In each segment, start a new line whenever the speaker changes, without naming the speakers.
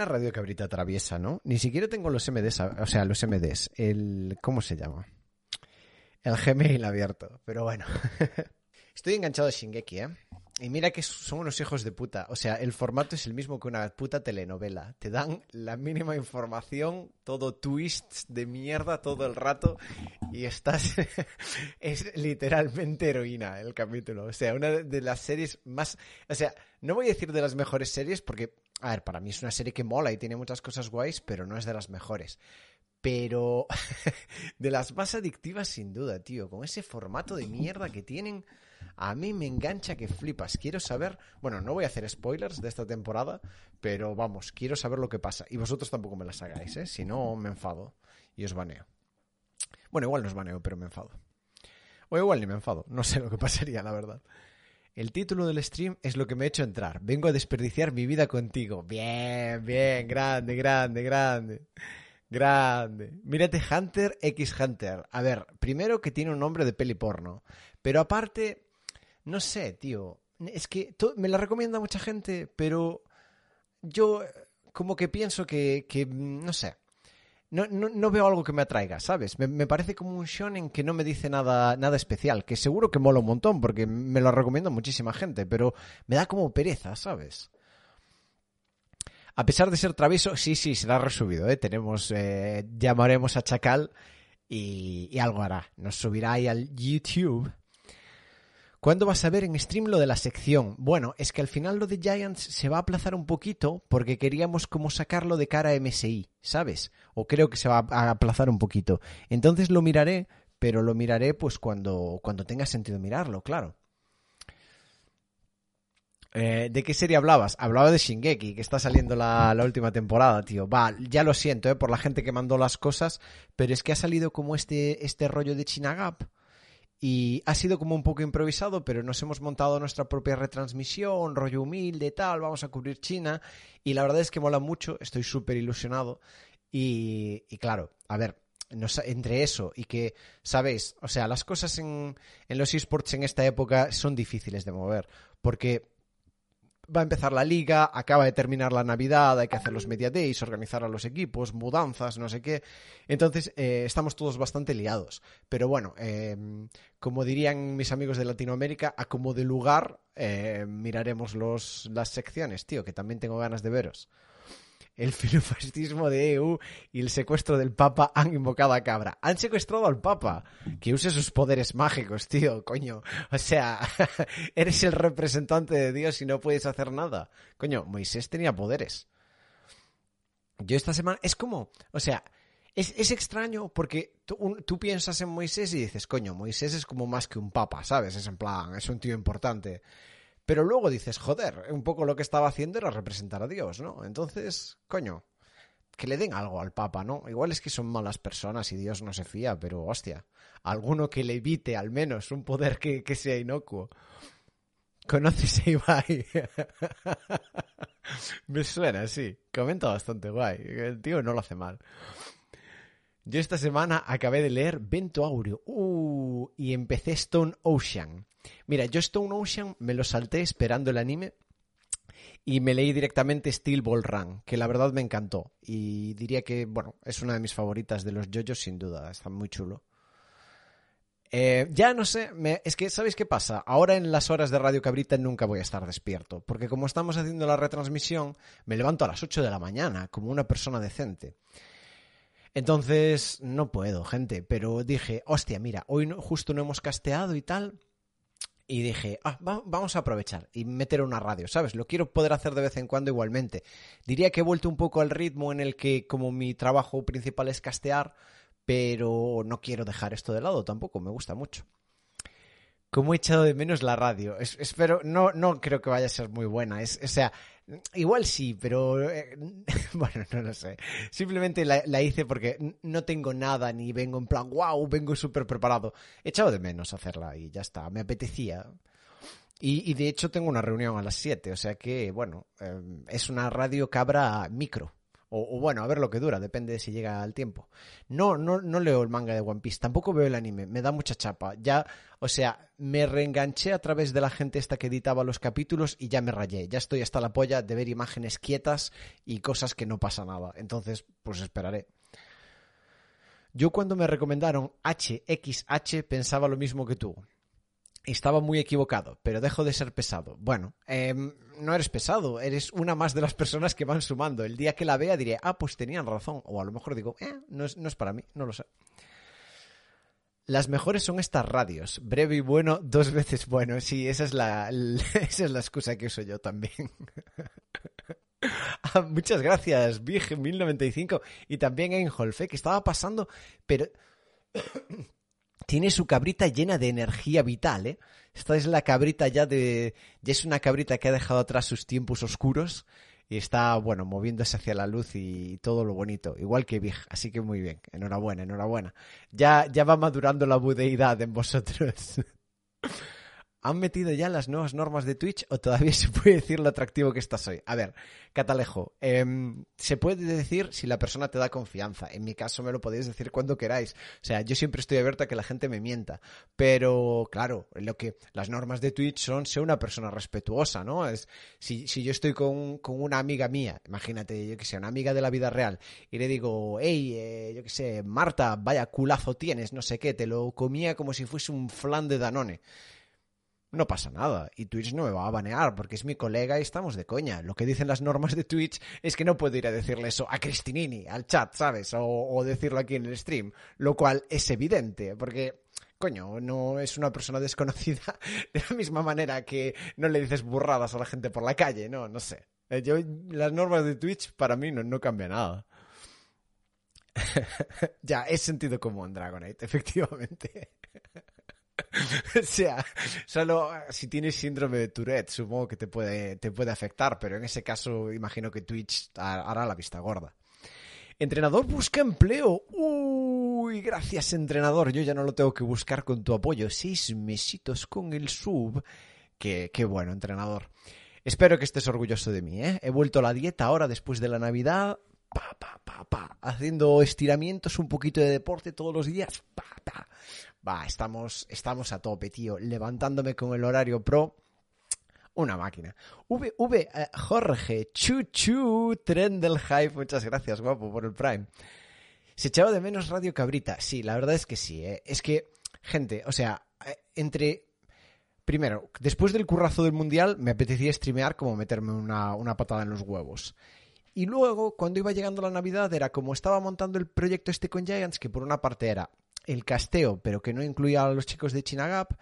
Una radio cabrita traviesa, ¿no? Ni siquiera tengo los MDs, o sea, los MDs. El, ¿cómo se llama? El Gmail abierto. Pero bueno. Estoy enganchado a Shingeki, ¿eh? Y mira que son unos hijos de puta. O sea, el formato es el mismo que una puta telenovela. Te dan la mínima información, todo twists de mierda todo el rato y estás... es literalmente heroína el capítulo. O sea, una de las series más... O sea, no voy a decir de las mejores series porque, a ver, para mí es una serie que mola y tiene muchas cosas guays, pero no es de las mejores pero de las más adictivas sin duda, tío, con ese formato de mierda que tienen, a mí me engancha que flipas. Quiero saber, bueno, no voy a hacer spoilers de esta temporada, pero vamos, quiero saber lo que pasa. Y vosotros tampoco me las hagáis, ¿eh? Si no, me enfado y os baneo. Bueno, igual no os baneo, pero me enfado. O igual ni me enfado, no sé lo que pasaría, la verdad. El título del stream es lo que me ha hecho entrar. Vengo a desperdiciar mi vida contigo. Bien, bien, grande, grande, grande. Grande. Mírate Hunter X Hunter. A ver, primero que tiene un nombre de peli porno. Pero aparte, no sé, tío. Es que me la recomienda mucha gente, pero yo como que pienso que, que no sé. No, no, veo algo que me atraiga, ¿sabes? Me, parece como un shonen que no me dice nada, nada especial, que seguro que mola un montón, porque me lo recomienda muchísima gente, pero me da como pereza, ¿sabes? A pesar de ser travieso, sí, sí, será resubido, ¿eh? Tenemos, eh, llamaremos a Chacal y, y, algo hará. Nos subirá ahí al YouTube. ¿Cuándo vas a ver en stream lo de la sección? Bueno, es que al final lo de Giants se va a aplazar un poquito porque queríamos como sacarlo de cara a MSI, ¿sabes? O creo que se va a aplazar un poquito. Entonces lo miraré, pero lo miraré pues cuando, cuando tenga sentido mirarlo, claro. Eh, ¿De qué serie hablabas? Hablaba de Shingeki, que está saliendo la, última temporada, tío. Va, ya lo siento, eh, por la gente que mandó las cosas, pero es que ha salido como este, este rollo de Chinagap. Y ha sido como un poco improvisado, pero nos hemos montado nuestra propia retransmisión, rollo humilde, tal, vamos a cubrir China. Y la verdad es que mola mucho, estoy súper ilusionado. Y, y claro, a ver, entre eso y que, ¿sabéis? O sea, las cosas en, en los esports en esta época son difíciles de mover. Porque va a empezar la liga, acaba de terminar la Navidad, hay que hacer los media days, organizar a los equipos, mudanzas, no sé qué. Entonces, eh, estamos todos bastante liados. Pero bueno, em, como dirían mis amigos de Latinoamérica, a como de lugar eh, miraremos los, las secciones, tío, que también tengo ganas de veros el filofascismo de EU y el secuestro del Papa han invocado a Cabra. Han secuestrado al Papa. Que use sus poderes mágicos, tío, coño. O sea, eres el representante de Dios y no puedes hacer nada. Coño, Moisés tenía poderes. Yo esta semana... Es como... O sea... Es, extraño porque tú, tú, piensas en Moisés y dices, coño, Moisés es como más que un papa, ¿sabes? Es en plan, es un tío importante. Pero luego dices, joder, un poco lo que estaba haciendo era representar a Dios, ¿no? Entonces, coño, que le den algo al Papa, ¿no? Igual es que son malas personas y Dios no se fía, pero hostia, alguno que le evite al menos un poder que, sea inocuo. ¿Conoces a Ibai? Me suena, sí. Comenta bastante guay. El tío no lo hace mal. Yo esta semana acabé de leer Vento Aureo. Uh, y empecé Stone Ocean. Mira, yo Stone Ocean me lo salté esperando el anime y me leí directamente Steel Ball Run, que la verdad me encantó. Y diría que, bueno, es una de mis favoritas de los JoJo's sin duda, está muy chulo. Eh, ya no sé, es que, ¿sabéis qué pasa? Ahora en las horas de Radio Cabrita nunca voy a estar despierto, porque como estamos haciendo la retransmisión, me levanto a las 8 de la mañana, como una persona decente. Entonces, no puedo, gente, pero dije, hostia, mira, hoy justo no hemos casteado y tal, y dije, ah, vamos a aprovechar y meter una radio, ¿sabes? Lo quiero poder hacer de vez en cuando igualmente. Diría que he vuelto un poco al ritmo en el que como mi trabajo principal es castear, pero no quiero dejar esto de lado tampoco, me gusta mucho. Como he echado de menos la radio. espero, no, no creo que vaya a ser muy buena. Es, o sea, Igual sí, pero eh, bueno, no lo sé. Simplemente la, hice porque no tengo nada ni vengo en plan, wow, vengo súper preparado. He echado de menos hacerla y ya está, me apetecía. Y, de hecho tengo una reunión a las 7, o sea que, bueno, eh, es una radio cabra micro. O, bueno, a ver lo que dura, depende de si llega al tiempo. No, no, no leo el manga de One Piece, tampoco veo el anime, me da mucha chapa. Ya, o sea, me reenganché a través de la gente esta que editaba los capítulos y ya me rayé. Ya estoy hasta la polla de ver imágenes quietas y cosas que no pasa nada. Entonces, pues esperaré. Yo cuando me recomendaron HXH pensaba lo mismo que tú. Estaba muy equivocado, pero dejo de ser pesado. Bueno, eh, no eres pesado, eres una más de las personas que van sumando. El día que la vea diré, ah, pues tenían razón. O a lo mejor digo, eh, no es, no es para mí, no lo sé. Las mejores son estas radios. Breve y bueno, dos veces bueno. Sí, esa es la, esa es la excusa que uso yo también. ah, muchas gracias, Big1095. Y también en Holfe, que estaba pasando, pero tiene su cabrita llena de energía vital, ¿eh? Esta es la cabrita ya de... Ya es una cabrita que ha dejado atrás sus tiempos oscuros y está, bueno, moviéndose hacia la luz y todo lo bonito, igual que Big, así que muy bien, enhorabuena, enhorabuena. Ya, ya va madurando la budeidad en vosotros. ¿Han metido ya las nuevas normas de Twitch o todavía se puede decir lo atractivo que estás hoy? A ver, Catalejo, eh, se puede decir si la persona te da confianza. En mi caso me lo podéis decir cuando queráis. O sea, yo siempre estoy abierto a que la gente me mienta. Pero, claro, lo que las normas de Twitch son ser una persona respetuosa, ¿no? Es, si, si yo estoy con, con, una amiga mía, imagínate, yo que sé, una amiga de la vida real, y le digo, hey, eh, yo que sé, Marta, vaya culazo tienes, no sé qué, te lo comía como si fuese un flan de Danone no pasa nada. Y Twitch no me va a banear porque es mi colega y estamos de coña. Lo que dicen las normas de Twitch es que no puedo ir a decirle eso a Cristinini, al chat, ¿sabes? O, decirlo aquí en el stream. Lo cual es evidente, porque coño, no es una persona desconocida de la misma manera que no le dices burradas a la gente por la calle, no, no sé. Eh, yo, las normas de Twitch para mí no, no cambia nada. ya, es sentido común, Dragonite, efectivamente. o sea, solo si tienes síndrome de Tourette, supongo que te puede, te puede afectar, pero en ese caso imagino que Twitch hará la vista gorda. Entrenador busca empleo. Uy, gracias entrenador. Yo ya no lo tengo que buscar con tu apoyo. Seis mesitos con el sub. Qué, qué bueno, entrenador. Espero que estés orgulloso de mí, ¿eh? He vuelto a la dieta ahora después de la Navidad. Pa, pa, pa, pa. Haciendo estiramientos, un poquito de deporte todos los días. Pa. Va, estamos, estamos a tope, tío. Levantándome con el horario pro. Una máquina. V, V, eh, Jorge, Chuchu, tren del hype. Muchas gracias, guapo, por el Prime. Se echaba de menos Radio Cabrita. Sí, la verdad es que sí. ¿eh? Es que, gente, o sea, eh, entre. Primero, después del currazo del mundial, me apetecía streamear como meterme una, una patada en los huevos. Y luego, cuando iba llegando la Navidad, era como estaba montando el proyecto este con Giants, que por una parte era el casteo, pero que no incluía a los chicos de Chinagap.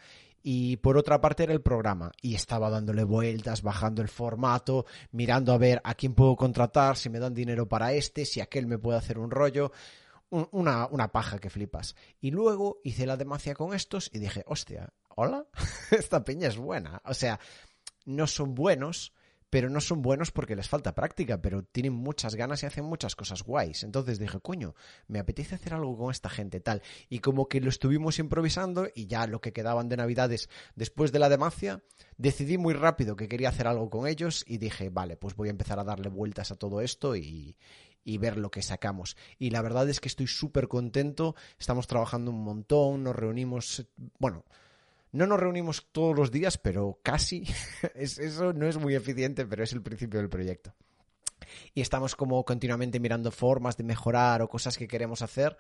Y por otra parte era el programa. Y estaba dándole vueltas, bajando el formato, mirando a ver a quién puedo contratar, si me dan dinero para este, si aquel me puede hacer un rollo. una, una paja que flipas. Y luego hice la demacia con estos y dije, hostia, hola, esta peña es buena. O sea, no son buenos, pero no son buenos porque les falta práctica, pero tienen muchas ganas y hacen muchas cosas guays. Entonces dije, coño, me apetece hacer algo con esta gente tal. Y como que lo estuvimos improvisando y ya lo que quedaban de Navidades después de la demacia, decidí muy rápido que quería hacer algo con ellos y dije, vale, pues voy a empezar a darle vueltas a todo esto y, y ver lo que sacamos. Y la verdad es que estoy súper contento, estamos trabajando un montón, nos reunimos, bueno, no nos reunimos todos los días, pero casi. es, eso no es muy eficiente, pero es el principio del proyecto. Y estamos como continuamente mirando formas de mejorar o cosas que queremos hacer.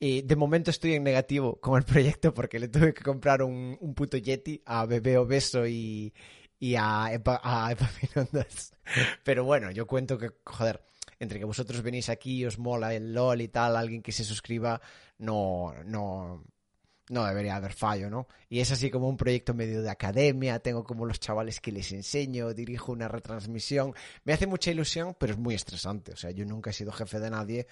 Y de momento estoy en negativo con el proyecto porque le tuve que comprar un, puto Yeti a Bebé Obeso y, y a, Epa, a Epaminondas. Pero bueno, yo cuento que, joder, entre que vosotros venís aquí, os mola el LOL y tal, alguien que se suscriba, no, no, no debería haber fallo, ¿no? Y es así como un proyecto medio de academia, tengo como los chavales que les enseño, dirijo una retransmisión, me hace mucha ilusión, pero es muy estresante, o sea, yo nunca he sido jefe de nadie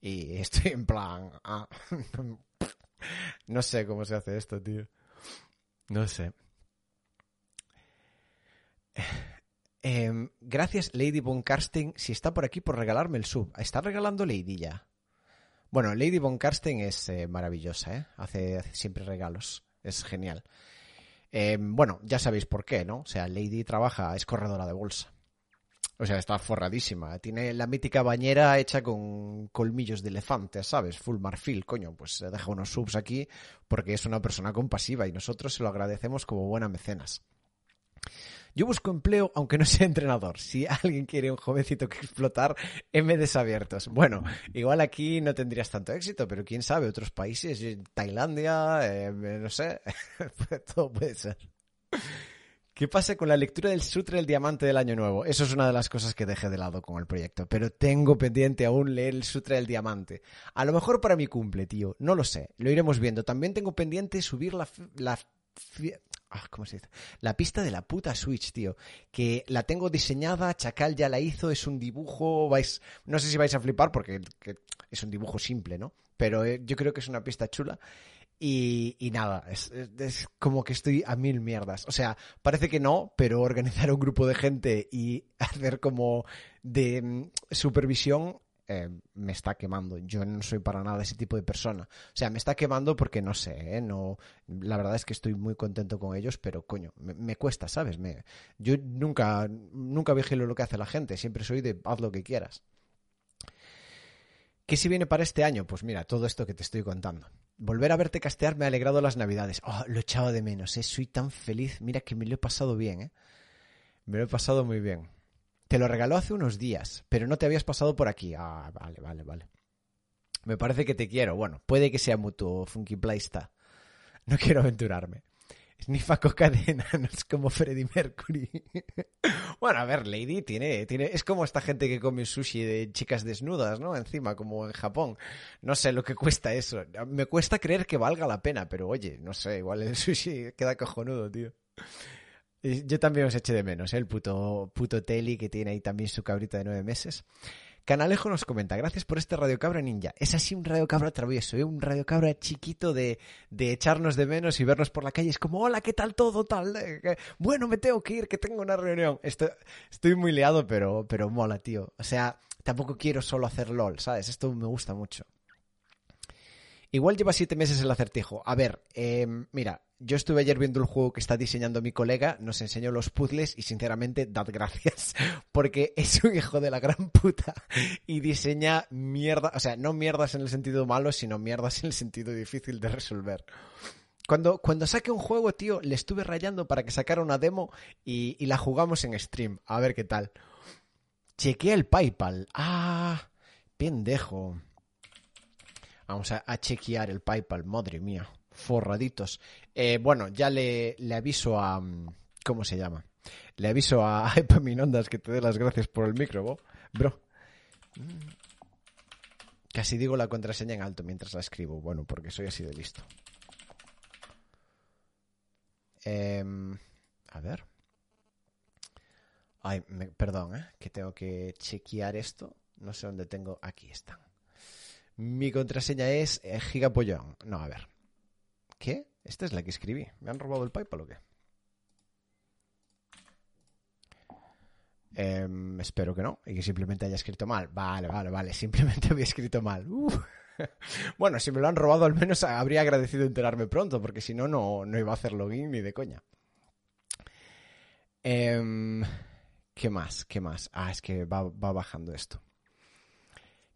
y estoy en plan, ah, no sé cómo se hace esto, tío, no sé. Em, gracias, Lady Von Karsten, si está por aquí por regalarme el sub. ¿Está regalando Lady ya? Bueno, Lady Von Karsten es eh, maravillosa, ¿eh? Hace, siempre regalos. Es genial. Em, bueno, ya sabéis por qué, ¿no? O sea, Lady trabaja, es corredora de bolsa. O sea, está forradísima. Tiene la mítica bañera hecha con colmillos de elefante, ¿sabes? Full marfil, coño. Pues deja unos subs aquí porque es una persona compasiva y nosotros se lo agradecemos como buena mecenas. Yo busco empleo aunque no sea entrenador. Si alguien quiere un jovencito que explotar, MDs abiertos. Bueno, igual aquí no tendrías tanto éxito, pero quién sabe, otros países, Tailandia, eh, no sé, todo puede ser. ¿Qué pasa con la lectura del Sutra del Diamante del Año Nuevo? Eso es una de las cosas que dejé de lado con el proyecto, pero tengo pendiente aún leer el Sutra del Diamante. A lo mejor para mi cumple, tío, no lo sé, lo iremos viendo. También tengo pendiente subir la Ah, ¿Cómo se dice? La pista de la puta Switch, tío. Que la tengo diseñada, Chacal ya la hizo, es un dibujo, vais... No sé si vais a flipar porque es un dibujo simple, ¿no? Pero eh, yo creo que es una pista chula. Y, nada, es, es, como que estoy a mil mierdas. O sea, parece que no, pero organizar un grupo de gente y hacer como de mm, supervisión eh, me está quemando. Yo no soy para nada ese tipo de persona. O sea, me está quemando porque no sé, ¿eh? no, la verdad es que estoy muy contento con ellos, pero coño, me, cuesta, ¿sabes? Me, yo nunca, nunca vigilo lo que hace la gente, siempre soy de haz lo que quieras. ¿Qué si viene para este año? Pues mira, todo esto que te estoy contando. Volver a verte castear me ha alegrado las navidades. Oh, lo echaba de menos, ¿eh? Soy tan feliz. Mira que me lo he pasado bien, ¿eh? Me lo he pasado muy bien. Te lo regaló hace unos días, pero no te habías pasado por aquí. Ah, vale, vale, vale. Me parece que te quiero. Bueno, puede que sea mutuo, Funky Playsta. No quiero aventurarme. Snifa coca de enanos como Freddie Mercury. bueno, a ver, Lady tiene, tiene. Es como esta gente que come sushi de chicas desnudas, ¿no? Encima, como en Japón. No sé lo que cuesta eso. Me cuesta creer que valga la pena, pero oye, no sé, igual el sushi queda cojonudo, tío. Yo también os eché de menos, ¿eh? el puto, puto Teli que tiene ahí también su cabrita de nueve meses. Canalejo nos comenta, gracias por este Radio Cabra Ninja. Es así un Radio Cabra travieso, ¿eh? un Radio Cabra chiquito de, de echarnos de menos y vernos por la calle. Es como, hola, ¿qué tal todo? Tal? Eh, bueno, me tengo que ir, que tengo una reunión. Estoy, estoy muy liado, pero, pero mola, tío. O sea, tampoco quiero solo hacer LOL, ¿sabes? Esto me gusta mucho. Igual lleva siete meses el acertijo. A ver, eh, mira, yo estuve ayer viendo el juego que está diseñando mi colega, nos enseñó los puzzles y sinceramente, dad gracias, porque es un hijo de la gran puta y diseña mierda, o sea, no mierdas en el sentido malo, sino mierdas en el sentido difícil de resolver. Cuando, cuando saque un juego, tío, le estuve rayando para que sacara una demo y, la jugamos en stream, a ver qué tal. Chequea el PayPal. Ah, pendejo. Vamos a, a, chequear el PayPal, madre mía, forraditos. Eh, bueno, ya le, aviso a... Mm, ¿Cómo se llama? Le aviso a Epaminondas que te dé las gracias por el micro, bro. bro. Casi digo la contraseña en alto mientras la escribo. Bueno, porque soy así de listo. Eh, a ver. Ay, me, perdón, ¿eh? que tengo que chequear esto. No sé dónde tengo. Aquí están. Mi contraseña es eh, gigapollón. No, a ver. ¿Qué? Esta es la que escribí. ¿Me han robado el PayPal o qué? Eh, espero que no. Y que simplemente haya escrito mal. Vale, vale, vale. Simplemente había escrito mal. Uh. bueno, si me lo han robado, al menos habría agradecido enterarme pronto, porque si no, no iba a hacer login ni de coña. Eh, ¿Qué más? ¿Qué más? Ah, es que va, va bajando esto.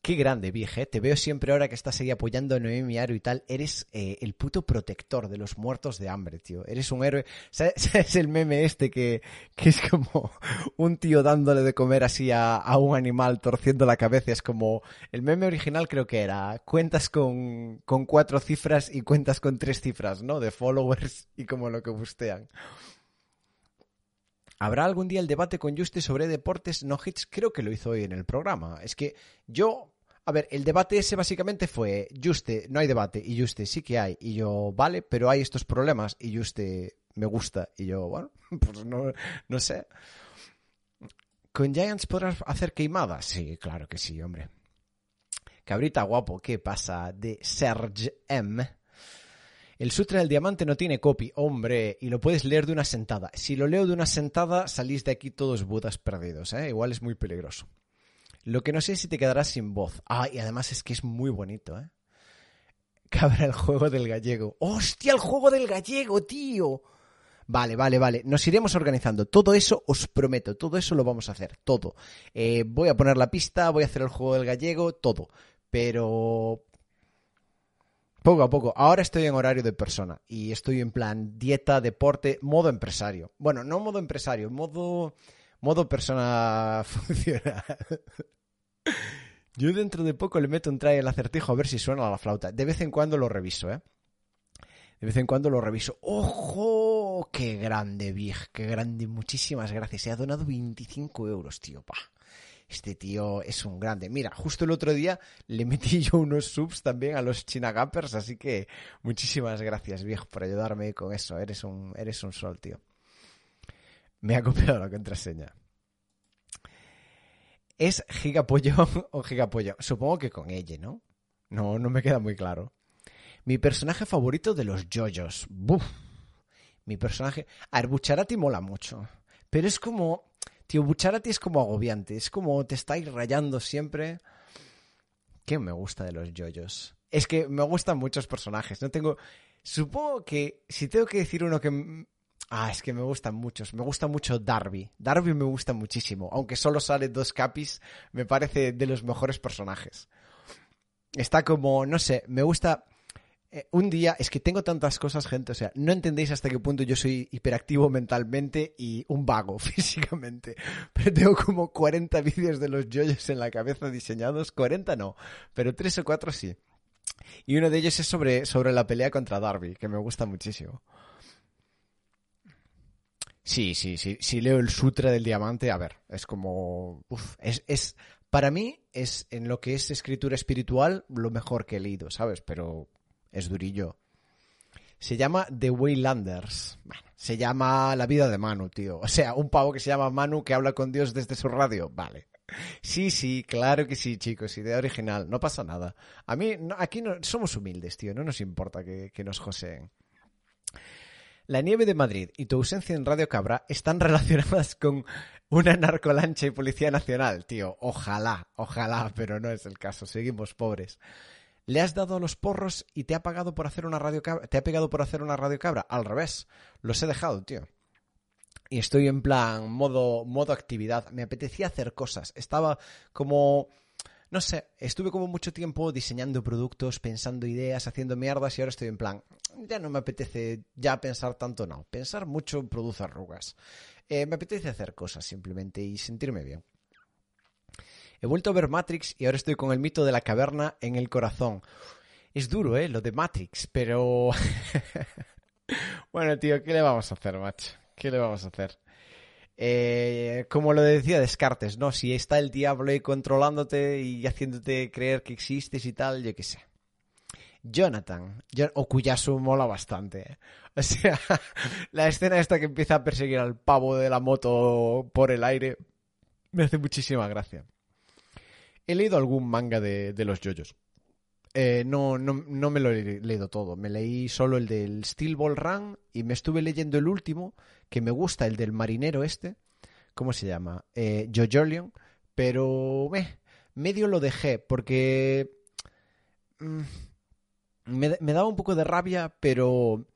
Qué grande, vieje. Te veo siempre ahora que estás ahí apoyando a Noemi Aro y tal. Eres eh, el puto protector de los muertos de hambre, tío. Eres un héroe. ¿Sabes el meme este que, que es como un tío dándole de comer así a, a, un animal, torciendo la cabeza? Es como. El meme original creo que era. Cuentas con, con cuatro cifras y cuentas con tres cifras, ¿no? De followers y como lo que bustean. ¿Habrá algún día el debate con Juste sobre deportes no hits? Creo que lo hizo hoy en el programa. Es que yo a ver, el debate ese básicamente fue, Juste, no hay debate, y Juste sí que hay. Y yo, vale, pero hay estos problemas, y Juste me gusta. Y yo, bueno, pues no, no sé. ¿Con Giants podrás hacer queimadas? Sí, claro que sí, hombre. Cabrita guapo, ¿qué pasa? De Serge M. El Sutra del Diamante no tiene copy, hombre, y lo puedes leer de una sentada. Si lo leo de una sentada, salís de aquí todos budas perdidos, ¿eh? Igual es muy peligroso. Lo que no sé es si te quedarás sin voz. Ah, y además es que es muy bonito, ¿eh? Cabra el juego del gallego. ¡Hostia, el juego del gallego, tío! Vale, vale, vale. Nos iremos organizando. Todo eso os prometo, todo eso lo vamos a hacer, todo. Eh, voy a poner la pista, voy a hacer el juego del gallego, todo. Pero poco a poco. Ahora estoy en horario de persona y estoy en plan dieta, deporte, modo empresario. Bueno, no modo empresario, modo modo persona funcional. Yo dentro de poco le meto un try al acertijo a ver si suena la flauta. De vez en cuando lo reviso, ¿eh? De vez en cuando lo reviso. ¡Ojo! ¡Qué grande, Big! ¡Qué grande! Muchísimas gracias. Se ha donado 25 euros, tío. Pa. Este tío es un grande. Mira, justo el otro día le metí yo unos subs también a los Chinagappers, así que muchísimas gracias, viejo, por ayudarme con eso. Eres un, eres un sol, tío. Me ha copiado la contraseña. ¿Es gigapollón o gigapollo? Supongo que con ella, ¿no? No, no me queda muy claro. Mi personaje favorito de los yoyos. Buf. Mi personaje. A ver, Bucharati mola mucho. Pero es como. Tío, Bucharati es como agobiante. Es como te estáis rayando siempre. ¿Qué me gusta de los yoyos? Es que me gustan muchos personajes. No tengo. Supongo que si tengo que decir uno que. Ah, es que me gustan muchos. Me gusta mucho Darby. Darby me gusta muchísimo. Aunque solo sale dos capis, me parece de los mejores personajes. Está como, no sé, me gusta eh, un día, es que tengo tantas cosas, gente, o sea, no entendéis hasta qué punto yo soy hiperactivo mentalmente y un vago físicamente. Pero tengo como 40 vídeos de los yoyos en la cabeza diseñados, 40 no, pero 3 o 4 sí. Y uno de ellos es sobre, sobre la pelea contra Darby, que me gusta muchísimo. Sí, sí, sí. Si leo el Sutra del Diamante, a ver, es como. Es, es. Para mí, es en lo que es escritura espiritual lo mejor que he leído, ¿sabes? Pero es durillo. Se llama The Waylanders. Se llama La vida de Manu, tío. O sea, un pavo que se llama Manu que habla con Dios desde su radio. Vale. Sí, sí, claro que sí, chicos. Idea original. No pasa nada. A mí, aquí no, somos humildes, tío. No nos importa que, que nos joseen. La nieve de Madrid y tu ausencia en Radio Cabra están relacionadas con una narcolancha y Policía Nacional, tío. Ojalá, ojalá, pero no es el caso. Seguimos pobres. Le has dado a los porros y te ha pagado por hacer una radio cabra. Te ha pegado por hacer una radio cabra. Al revés. Los he dejado, tío. Y estoy en plan modo, modo actividad. Me apetecía hacer cosas. Estaba como no sé, estuve como mucho tiempo diseñando productos, pensando ideas, haciendo mierdas y ahora estoy en plan, ya no me apetece ya pensar tanto, no. Pensar mucho produce arrugas. Eh, me apetece hacer cosas simplemente y sentirme bien. He vuelto a ver Matrix y ahora estoy con el mito de la caverna en el corazón. Es duro, ¿eh? Lo de Matrix, pero... bueno, tío, ¿qué le vamos a hacer, macho? ¿Qué le vamos a hacer? Eh, como lo decía Descartes, ¿no? Si está el diablo controlándote y haciéndote creer que existes y tal, yo qué sé. Jonathan, o Cuyasu mola bastante. ¿eh? O sea, la escena esta que empieza a perseguir al pavo de la moto por el aire me hace muchísima gracia. He leído algún manga de, los yoyos. Eh, no, no, no, me lo he leído todo. Me leí solo el del Steel Ball Run y me estuve leyendo el último, que me gusta, el del marinero este. ¿Cómo se llama? Eh, Jojolion. Pero eh, medio lo dejé porque mm, me, me daba un poco de rabia, pero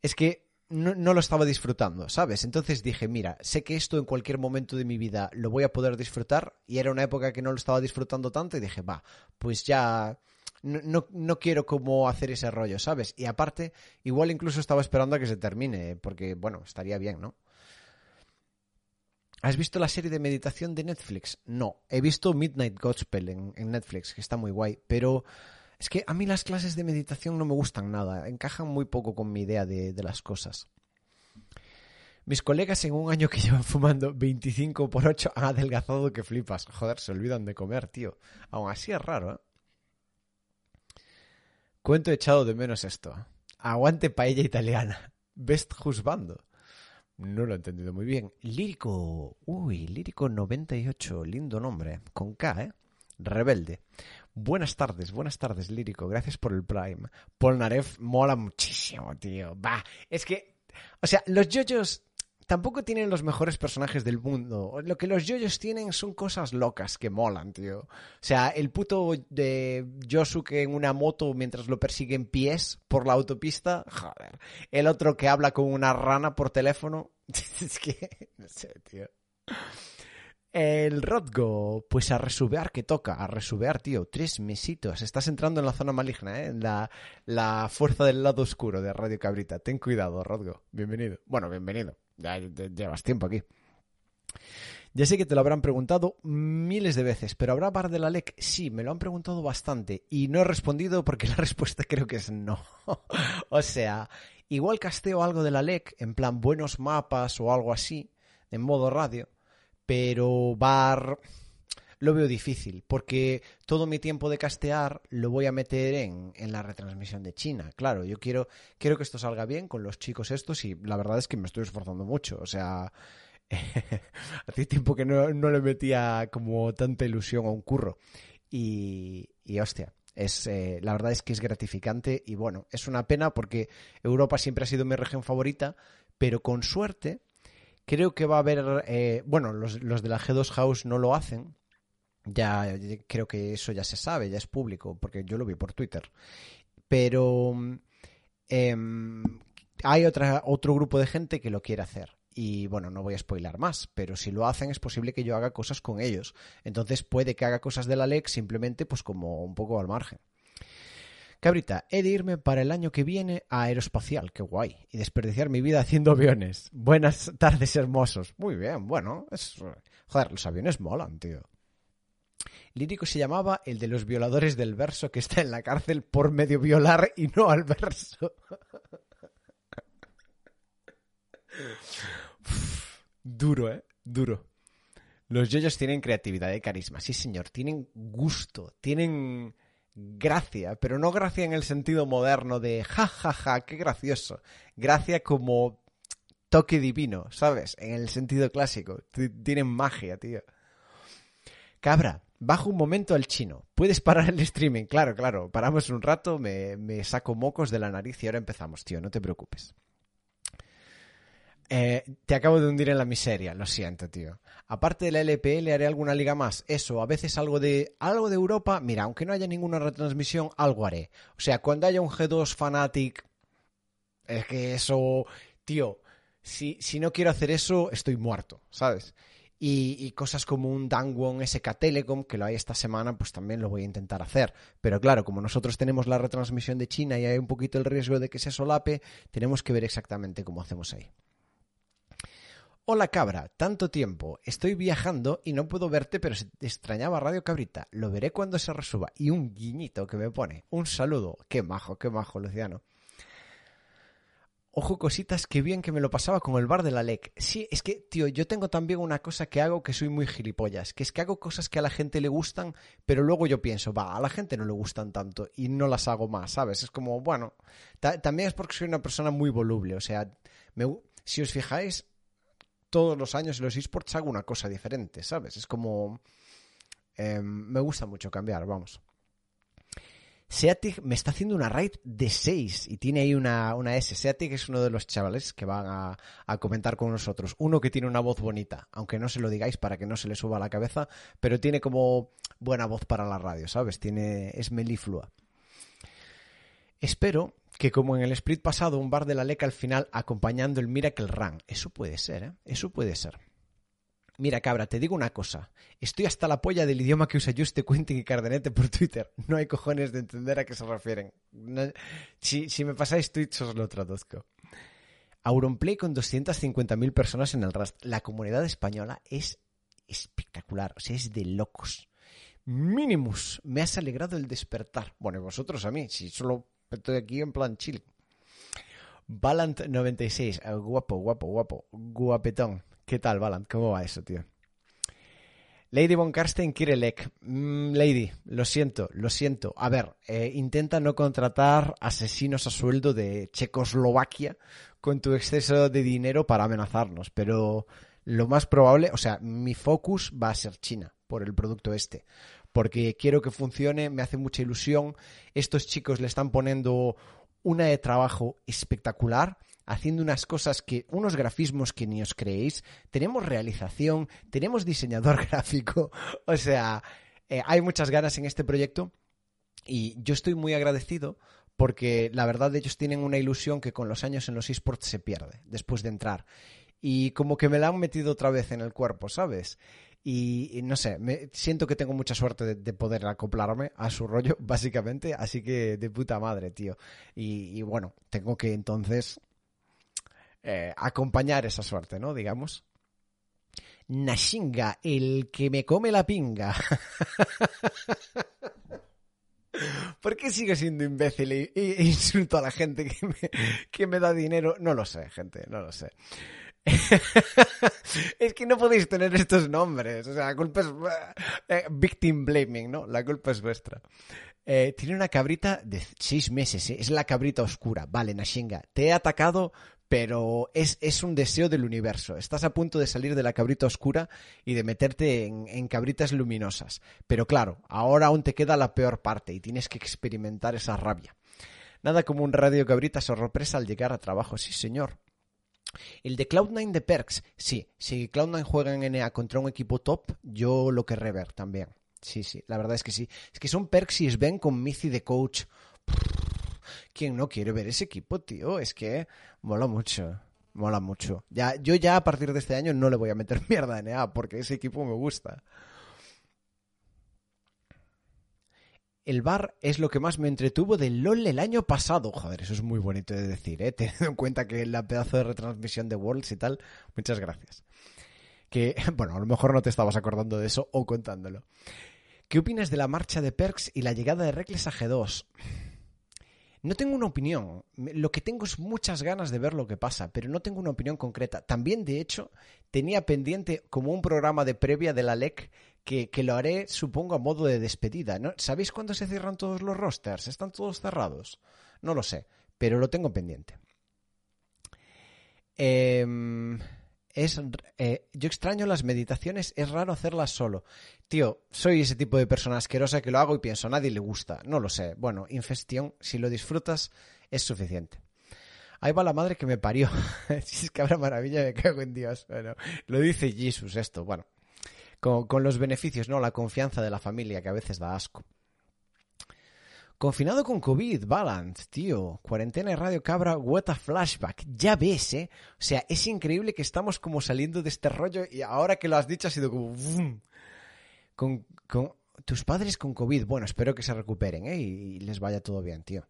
es que no, lo estaba disfrutando, ¿sabes? Entonces dije, mira, sé que esto en cualquier momento de mi vida lo voy a poder disfrutar y era una época que no lo estaba disfrutando tanto y dije, va, pues ya no, no, quiero como hacer ese rollo, ¿sabes? Y aparte, igual incluso estaba esperando a que se termine, porque, bueno, estaría bien, ¿no? ¿Has visto la serie de meditación de Netflix? No, he visto Midnight Gospel en, Netflix, que está muy guay, pero es que a mí las clases de meditación no me gustan nada, encajan muy poco con mi idea de, las cosas. Mis colegas en un año que llevan fumando 25 por 8 han adelgazado que flipas. Joder, se olvidan de comer, tío. Aún así es raro, ¿eh? Cuento echado de menos esto. Aguante paella italiana. Best Husbando. No lo he entendido muy bien. Lírico. Uy, Lírico 98. Lindo nombre. Con K, ¿eh? Rebelde. Buenas tardes, buenas tardes, Lírico. Gracias por el Prime. Polnareff mola muchísimo, tío. Va, es que, o sea, los yoyos tampoco tienen los mejores personajes del mundo. Lo que los yoyos tienen son cosas locas que molan, tío. O sea, el puto de Yosuke en una moto mientras lo persiguen pies por la autopista, joder. El otro que habla con una rana por teléfono. es que, no sé, tío. El Rodgo, pues a resubear que toca, a resubear, tío, tres mesitos. Estás entrando en la zona maligna, ¿eh? La, la fuerza del lado oscuro de Radio Cabrita. Ten cuidado, Rodgo. Bienvenido. Bueno, bienvenido. Ya llevas tiempo aquí. Ya sé que te lo habrán preguntado miles de veces, pero ¿habrá bar de la LEC? Sí, me lo han preguntado bastante y no he respondido porque la respuesta creo que es no. o sea, igual casteo algo de la LEC, en plan buenos mapas o algo así, en modo radio, pero bar lo veo difícil, porque todo mi tiempo de castear lo voy a meter en, en, la retransmisión de China. Claro, yo quiero, quiero que esto salga bien con los chicos estos y la verdad es que me estoy esforzando mucho. O sea, hace tiempo que no, no, le metía como tanta ilusión a un curro. Y, y hostia, es, eh, la verdad es que es gratificante y bueno, es una pena porque Europa siempre ha sido mi región favorita, pero con suerte creo que va a haber, eh, bueno, los, los de la G2 House no lo hacen, ya creo que eso ya se sabe, ya es público, porque yo lo vi por Twitter. Pero eh, hay otra, otro grupo de gente que lo quiere hacer. Y bueno, no voy a spoilar más, pero si lo hacen es posible que yo haga cosas con ellos. Entonces puede que haga cosas de la LEC simplemente pues como un poco al margen. Cabrita, he de irme para el año que viene a Aeroespacial, qué guay, y desperdiciar mi vida haciendo aviones. Buenas tardes, hermosos. Muy bien, bueno, es... joder, los aviones molan, tío. Lírico se llamaba el de los violadores del verso que está en la cárcel por medio violar y no al verso. Duro, ¿eh? Duro. Los yoyos tienen creatividad y carisma, sí señor, tienen gusto, tienen gracia, pero no gracia en el sentido moderno de ja, ja, ja, qué gracioso. Gracia como toque divino, ¿sabes? En el sentido clásico. Tienen magia, tío. Cabra, bajo un momento al chino. ¿Puedes parar el streaming? Claro, claro. Paramos un rato, me, me saco mocos de la nariz y ahora empezamos, tío, no te preocupes. Eh, te acabo de hundir en la miseria, lo siento, tío. Aparte de la LPL, haré alguna liga más. Eso, a veces algo de algo de Europa. Mira, aunque no haya ninguna retransmisión, algo haré. O sea, cuando haya un G2 Fanatic, es que eso, tío, si, si no quiero hacer eso, estoy muerto, ¿sabes? Y, cosas como un Dangwon SK Telecom, que lo hay esta semana, pues también lo voy a intentar hacer. Pero claro, como nosotros tenemos la retransmisión de China y hay un poquito el riesgo de que se solape, tenemos que ver exactamente cómo hacemos ahí. Hola cabra, tanto tiempo. Estoy viajando y no puedo verte, pero se te extrañaba Radio Cabrita. Lo veré cuando se resuba. Y un guiñito que me pone. Un saludo. Qué majo, qué majo, Luciano. Ojo, cositas, qué bien que me lo pasaba con el bar de la LEC. Sí, es que, tío, yo tengo también una cosa que hago que soy muy gilipollas, que es que hago cosas que a la gente le gustan, pero luego yo pienso, va, a la gente no le gustan tanto y no las hago más, ¿sabes? Es como, bueno, también es porque soy una persona muy voluble, o sea, me, si os fijáis, todos los años en los esports hago una cosa diferente, ¿sabes? Es como... Eh, me gusta mucho cambiar, vamos. Seatic me está haciendo una raid de 6 y tiene ahí una, una S. Seatic es uno de los chavales que van a, comentar con nosotros. Uno que tiene una voz bonita, aunque no se lo digáis para que no se le suba la cabeza, pero tiene como buena voz para la radio, ¿sabes? Tiene, es meliflua. Espero que como en el split pasado, un bar de la leca al final acompañando el Miracle Run. Eso puede ser, ¿eh? Eso puede ser. Mira, cabra, te digo una cosa. Estoy hasta la polla del idioma que usa Juste, Quentin y Cardenete por Twitter. No hay cojones de entender a qué se refieren. Si, si, me pasáis tweets os lo traduzco. Auronplay con 250.000 personas en el Rust. La comunidad española es espectacular. O sea, es de locos. Minimus, me has alegrado el despertar. Bueno, y vosotros a mí, si solo Estoy aquí en plan chill. Valant 96, eh, guapo, guapo, guapo, guapetón. ¿Qué tal, Valant? ¿Cómo va eso, tío? Lady von Karstein quiere LEC. Mm, Lady, lo siento, lo siento. A ver, eh, intenta no contratar asesinos a sueldo de Checoslovaquia con tu exceso de dinero para amenazarnos, pero lo más probable, o sea, mi focus va a ser China por el producto este, porque quiero que funcione, me hace mucha ilusión. Estos chicos le están poniendo una de trabajo espectacular, haciendo unas cosas que, unos grafismos que ni os creéis. Tenemos realización, tenemos diseñador gráfico, o sea, eh, hay muchas ganas en este proyecto y yo estoy muy agradecido porque la verdad ellos tienen una ilusión que con los años en los esports se pierde después de entrar. Y como que me la han metido otra vez en el cuerpo, ¿sabes? Y, no sé, me, siento que tengo mucha suerte de, poder acoplarme a su rollo, básicamente, así que de puta madre, tío. Y, bueno, tengo que entonces eh, acompañar esa suerte, ¿no? Digamos. Nashinga, el que me come la pinga. ¿Por qué sigo siendo imbécil e, insulto a la gente que me, da dinero? No lo sé, gente, no lo sé. es que no podéis tener estos nombres. O sea, la culpa es. Eh, victim blaming, ¿no? La culpa es vuestra. Eh, tiene una cabrita de seis meses, ¿eh? es la cabrita oscura. Vale, Nashinga, te he atacado, pero es, es, un deseo del universo. Estás a punto de salir de la cabrita oscura y de meterte en, en, cabritas luminosas. Pero claro, ahora aún te queda la peor parte y tienes que experimentar esa rabia. Nada como un radio cabrita sorpresa al llegar a trabajo, sí señor. El de Cloud9 de Perks, sí. Si Cloud9 juega en NA contra un equipo top, yo lo querré ver también. Sí, sí, la verdad es que sí. Es que son Perks y Sven con Missy de coach. ¿Quién no quiere ver ese equipo, tío? Es que mola mucho. Mola mucho. Ya, yo ya a partir de este año no le voy a meter mierda a NA porque ese equipo me gusta. el bar es lo que más me entretuvo del LOL el año pasado. Joder, eso es muy bonito de decir, ¿eh? Teniendo en cuenta que la pedazo de retransmisión de Worlds y tal. Muchas gracias. Que, bueno, a lo mejor no te estabas acordando de eso o contándolo. ¿Qué opinas de la marcha de Perks y la llegada de Reckless a G2? No tengo una opinión. Lo que tengo es muchas ganas de ver lo que pasa, pero no tengo una opinión concreta. También, de hecho, tenía pendiente como un programa de previa de la LEC que, lo haré, supongo, a modo de despedida. ¿no? ¿Sabéis cuándo se cierran todos los rosters? ¿Están todos cerrados? No lo sé, pero lo tengo pendiente. Em, es, eh, yo extraño las meditaciones, es raro hacerlas solo. Tío, soy ese tipo de persona asquerosa que lo hago y pienso, a nadie le gusta. No lo sé. Bueno, infestión, si lo disfrutas, es suficiente. Ahí va la madre que me parió. si es que habrá maravilla, me cago en Dios. Bueno, lo dice Jesus esto. Bueno, con, los beneficios, ¿no? La confianza de la familia, que a veces da asco. Confinado con COVID, Balance, tío. Cuarentena y Radio Cabra, what a flashback. Ya ves, ¿eh? O sea, es increíble que estamos como saliendo de este rollo y ahora que lo has dicho ha sido como... Con, con tus padres con COVID. Bueno, espero que se recuperen, ¿eh? Y, les vaya todo bien, tío.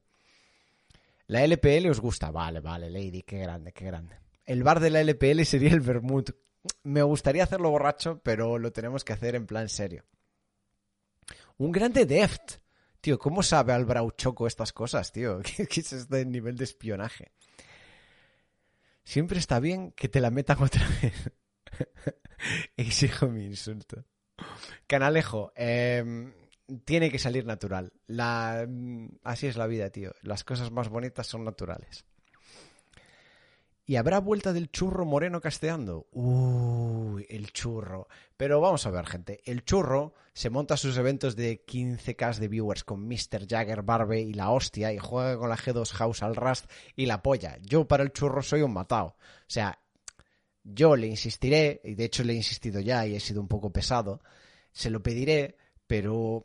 La LPL os gusta. Vale, vale, Lady, qué grande, qué grande. El bar de la LPL sería el Vermouth me gustaría hacerlo borracho, pero lo tenemos que hacer en plan serio. Un grande Deft. Tío, ¿cómo sabe Albrau Choco estas cosas, tío? ¿Qué, es este nivel de espionaje? Siempre está bien que te la metan otra vez. Exijo mi insulto. Canalejo, em, tiene que salir natural. La, así es la vida, tío. Las cosas más bonitas son naturales. ¿Y habrá vuelta del churro moreno casteando? Uy, el churro. Pero vamos a ver, gente. El churro se monta sus eventos de 15k de viewers con Mr. Jagger, Barbe y la hostia y juega con la G2 House al Rust y la polla. Yo para el churro soy un matado. O sea, yo le insistiré, y de hecho le he insistido ya y he sido un poco pesado. Se lo pediré, pero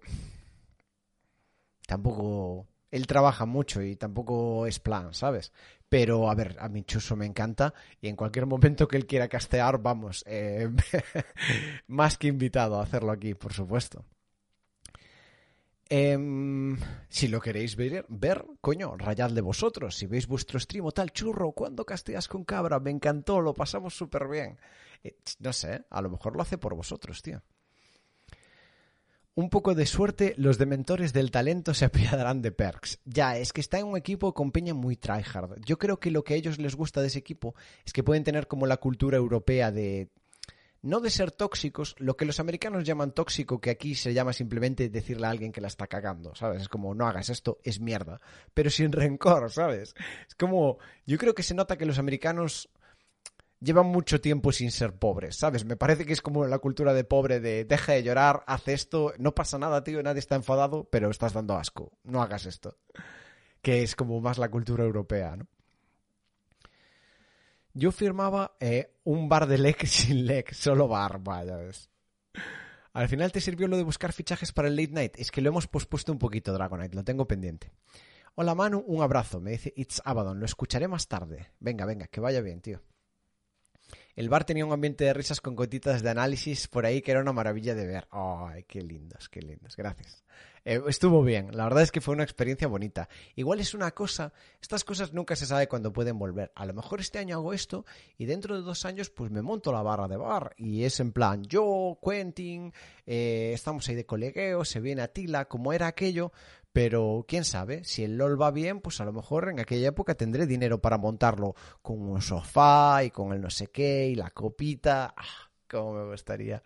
tampoco él trabaja mucho y tampoco es plan, ¿sabes? Pero, a ver, a mi Chuso me encanta y en cualquier momento que él quiera castear, vamos, eh, más que invitado a hacerlo aquí, por supuesto. Em, si lo queréis ver, ver, coño, rayadle vosotros. Si veis vuestro stream o tal, churro, ¿cuándo casteas con cabra? Me encantó, lo pasamos súper bien. Eh, no sé, a lo mejor lo hace por vosotros, tío un poco de suerte, los dementores del talento se apiadarán de Perks. Ya, es que está en un equipo con peña muy tryhard. Yo creo que lo que a ellos les gusta de ese equipo es que pueden tener como la cultura europea de... No de ser tóxicos, lo que los americanos llaman tóxico, que aquí se llama simplemente decirle a alguien que la está cagando, ¿sabes? Es como, no hagas esto, es mierda. Pero sin rencor, ¿sabes? Es como, yo creo que se nota que los americanos llevan mucho tiempo sin ser pobres, ¿sabes? Me parece que es como la cultura de pobre de deja de llorar, haz esto, no pasa nada, tío, nadie está enfadado, pero estás dando asco, no hagas esto. Que es como más la cultura europea, ¿no? Yo firmaba eh, un bar de leg sin leg, solo bar, vaya. Al final te sirvió lo de buscar fichajes para el late night. Es que lo hemos pospuesto un poquito, Dragonite, lo tengo pendiente. Hola Manu, un abrazo. Me dice It's Abaddon, lo escucharé más tarde. Venga, venga, que vaya bien, tío. El bar tenía un ambiente de risas con gotitas de análisis por ahí que era una maravilla de ver. ¡Ay, qué lindos, qué lindos! Gracias. Eh, estuvo bien, la verdad es que fue una experiencia bonita. Igual es una cosa, estas cosas nunca se sabe cuándo pueden volver. A lo mejor este año hago esto y dentro de dos años pues me monto la barra de bar y es en plan yo, Quentin, eh, estamos ahí de colegueo, se viene a Tila, como era aquello, pero quién sabe, si el LOL va bien, pues a lo mejor en aquella época tendré dinero para montarlo con un sofá y con el no sé qué y la copita. Ah, cómo me gustaría.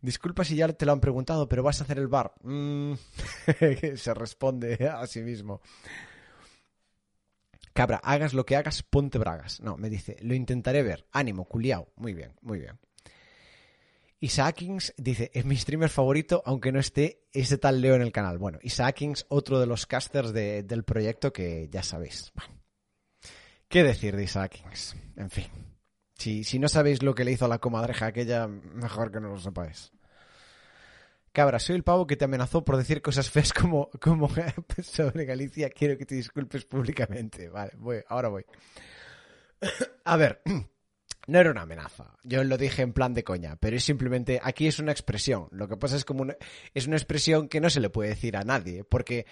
Disculpa si ya te lo han preguntado, pero vas a hacer el bar. Mm, se responde a sí mismo. Cabra, hagas lo que hagas, ponte bragas. No, me dice, lo intentaré ver. Ánimo, culiao. Muy bien, muy bien. Isaakings dice, es mi streamer favorito, aunque no esté ese tal Leo en el canal. Bueno, Isaakings, otro de los casters del proyecto que ya sabéis. ¿Qué decir de Isaakings? En fin. Si, si no sabéis lo que le hizo a la comadreja aquella, mejor que no lo sepáis. Cabra, soy el pavo que te amenazó por decir cosas feas como, como sobre Galicia. Quiero que te disculpes públicamente. Vale, voy, ahora voy. A ver, no era una amenaza. Yo lo dije en plan de coña, pero es simplemente, aquí es una expresión. Lo que pasa es como es una expresión que no se le puede decir a nadie, porque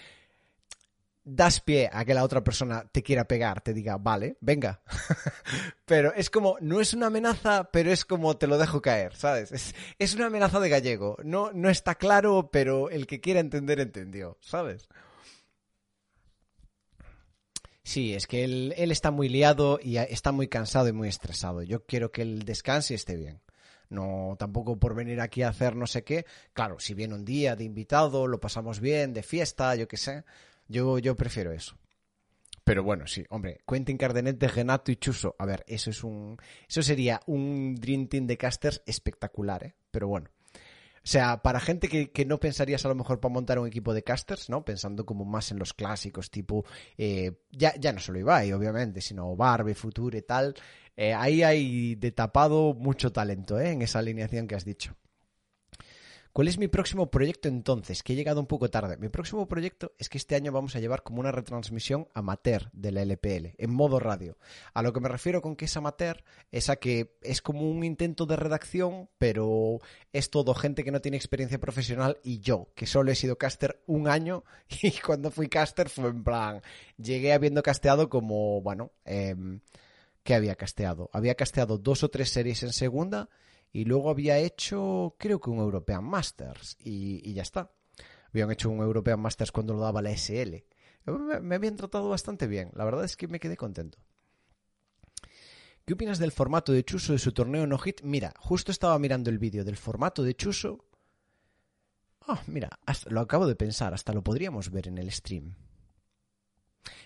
das pie a que la otra persona te quiera pegar, te diga, vale, venga. pero es como, no es una amenaza, pero es como te lo dejo caer, ¿sabes? Es, es una amenaza de gallego. No, no está claro, pero el que quiera entender, entendió, ¿sabes? Sí, es que él, está muy liado y está muy cansado y muy estresado. Yo quiero que él descanse y esté bien. No, tampoco por venir aquí a hacer no sé qué. Claro, si viene un día de invitado, lo pasamos bien, de fiesta, yo qué sé. Yo, yo prefiero eso. Pero bueno, sí, hombre, Quentin Cardenet de Genato y Chuso. A ver, eso es un. Eso sería un Dream Team de casters espectacular, ¿eh? Pero bueno. O sea, para gente que, no pensarías a lo mejor para montar un equipo de casters, ¿no? Pensando como más en los clásicos, tipo, eh, ya, ya no solo Ibai, obviamente, sino Barbie, Future y tal. Eh, ahí hay de tapado mucho talento, ¿eh? En esa alineación que has dicho. ¿Cuál es mi próximo proyecto entonces? Que he llegado un poco tarde. Mi próximo proyecto es que este año vamos a llevar como una retransmisión amateur de la LPL, en modo radio. A lo que me refiero con que es amateur es a que es como un intento de redacción, pero es todo gente que no tiene experiencia profesional y yo, que solo he sido caster un año y cuando fui caster fue en plan, llegué habiendo casteado como, bueno, eh, ¿qué había casteado? Había casteado dos o tres series en segunda y luego había hecho, creo que un European Masters y, ya está. Habían hecho un European Masters cuando lo daba la SL. Me, habían tratado bastante bien, la verdad es que me quedé contento. ¿Qué opinas del formato de Chuso de su torneo no hit? Mira, justo estaba mirando el vídeo del formato de Chuso. Ah, mira, lo acabo de pensar, hasta lo podríamos ver en el stream.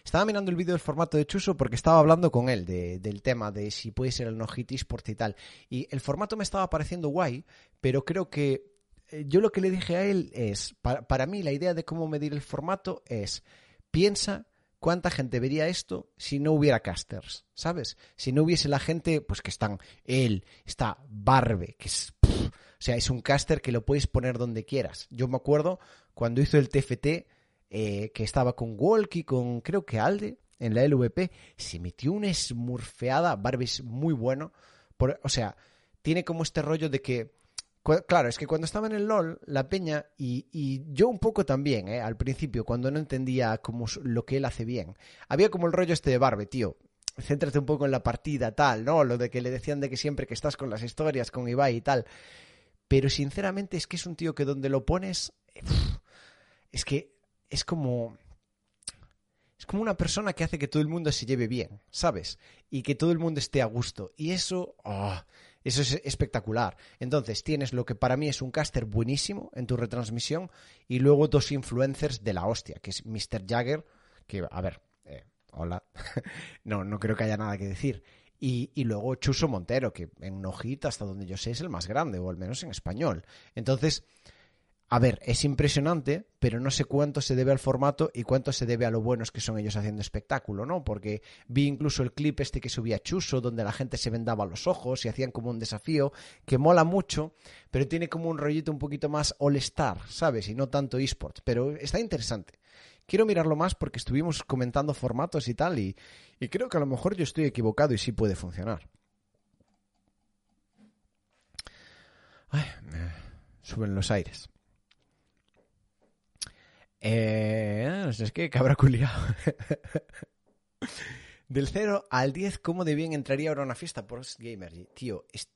Estaba mirando el vídeo del formato de Chuso porque estaba hablando con él del tema de si puede ser el no hit esports y tal. Y el formato me estaba pareciendo guay, pero creo que eh, yo lo que le dije a él es, para, para mí la idea de cómo medir el formato es, piensa cuánta gente vería esto si no hubiera casters, ¿sabes? Si no hubiese la gente, pues que están él, está Barbe, que es... o sea, es un caster que lo puedes poner donde quieras. Yo me acuerdo cuando hizo el TFT, eh, que estaba con Walkie, con creo que Alde, en la LVP, se metió una smurfeada, Barbie es muy bueno, o sea, tiene como este rollo de que, claro, es que cuando estaba en el LOL, la peña, y, yo un poco también, eh, al principio, cuando no entendía como lo que él hace bien, había como el rollo este de Barbie, tío, céntrate un poco en la partida, tal, ¿no? Lo de que le decían de que siempre que estás con las historias, con Ibai y tal. Pero sinceramente es que es un tío que donde lo pones, es que es como... Es como una persona que hace que todo el mundo se lleve bien, ¿sabes? Y que todo el mundo esté a gusto. Y eso... Ah, eso es espectacular. Entonces, tienes lo que para mí es un caster buenísimo en tu retransmisión y luego dos influencers de la hostia, que es Mr. Jagger, que, a ver, eh, hola, no, no creo que haya nada que decir. Y, y, luego Chuso Montero, que en Nojita, hasta donde yo sé, es el más grande, o al menos en español. Entonces, a ver, es impresionante, pero no sé cuánto se debe al formato y cuánto se debe a lo buenos que son ellos haciendo espectáculo, ¿no? Porque vi incluso el clip este que subía Chuso, donde la gente se vendaba los ojos y hacían como un desafío, que mola mucho, pero tiene como un rollito un poquito más all-star, ¿sabes? Y no tanto esports, pero está interesante. Quiero mirarlo más porque estuvimos comentando formatos y tal, y, y creo que a lo mejor yo estoy equivocado y sí puede funcionar. Ay, me suben los aires. Eh, es que cabra culiado. Del 0 al 10, ¿cómo de bien entraría ahora una fiesta post gamer? Tío, es...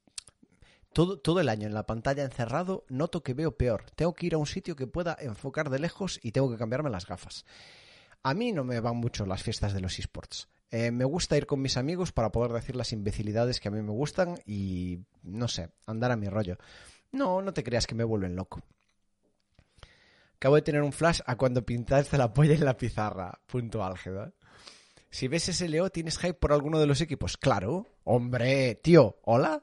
todo, todo el año en la pantalla encerrado noto que veo peor. Tengo que ir a un sitio que pueda enfocar de lejos y tengo que cambiarme las gafas. A mí no me van mucho las fiestas de los esports. Eh, me gusta ir con mis amigos para poder decir las imbecilidades que a mí me gustan y, no sé, andar a mi rollo. No, no te creas que me vuelven loco. Acabo de tener un flash a cuando pintaste la polla en la pizarra. Punto álgebra. Si ves ese Leo, ¿tienes hype por alguno de los equipos? Claro. Hombre, tío, ¿hola?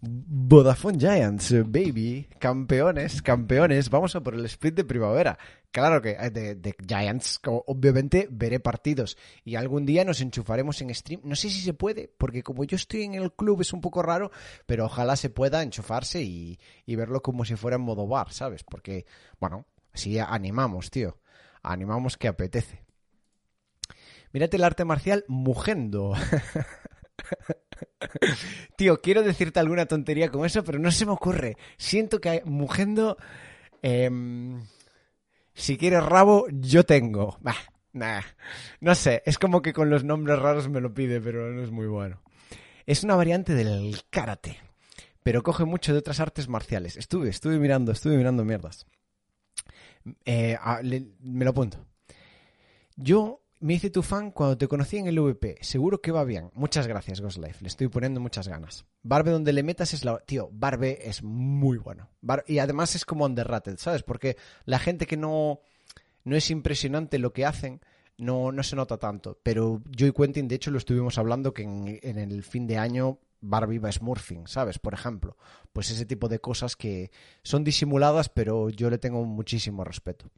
Vodafone Giants, baby, campeones, campeones, vamos a por el split de primavera. Claro que eh, de, de, Giants, obviamente veré partidos y algún día nos enchufaremos en stream. No sé si se puede, porque como yo estoy en el club es un poco raro, pero ojalá se pueda enchufarse y, y verlo como si fuera en modo bar, ¿sabes? Porque, bueno, así animamos, tío. Animamos que apetece. Mírate el arte marcial Mugendo. Tío, quiero decirte alguna tontería con eso, pero no se me ocurre. Siento que Mugendo... Eh, si quieres rabo, yo tengo. Bah, nah. No sé, es como que con los nombres raros me lo pide, pero no es muy bueno. Es una variante del karate, pero coge mucho de otras artes marciales. Estuve, estuve mirando, estuve mirando mierdas. Eh, a, le, me lo apunto. Yo me hice tu fan cuando te conocí en el VP. Seguro que va bien. Muchas gracias, Ghost Life. Le estoy poniendo muchas ganas. Barbe donde le metas es la... Tío, Barbe es muy bueno. Y además es como underrated, ¿sabes? Porque la gente que no, no es impresionante lo que hacen no, no se nota tanto. Pero yo y Quentin, de hecho, lo estuvimos hablando que en, en el fin de año Barbie va smurfing, ¿sabes? Por ejemplo. Pues ese tipo de cosas que son disimuladas, pero yo le tengo muchísimo respeto.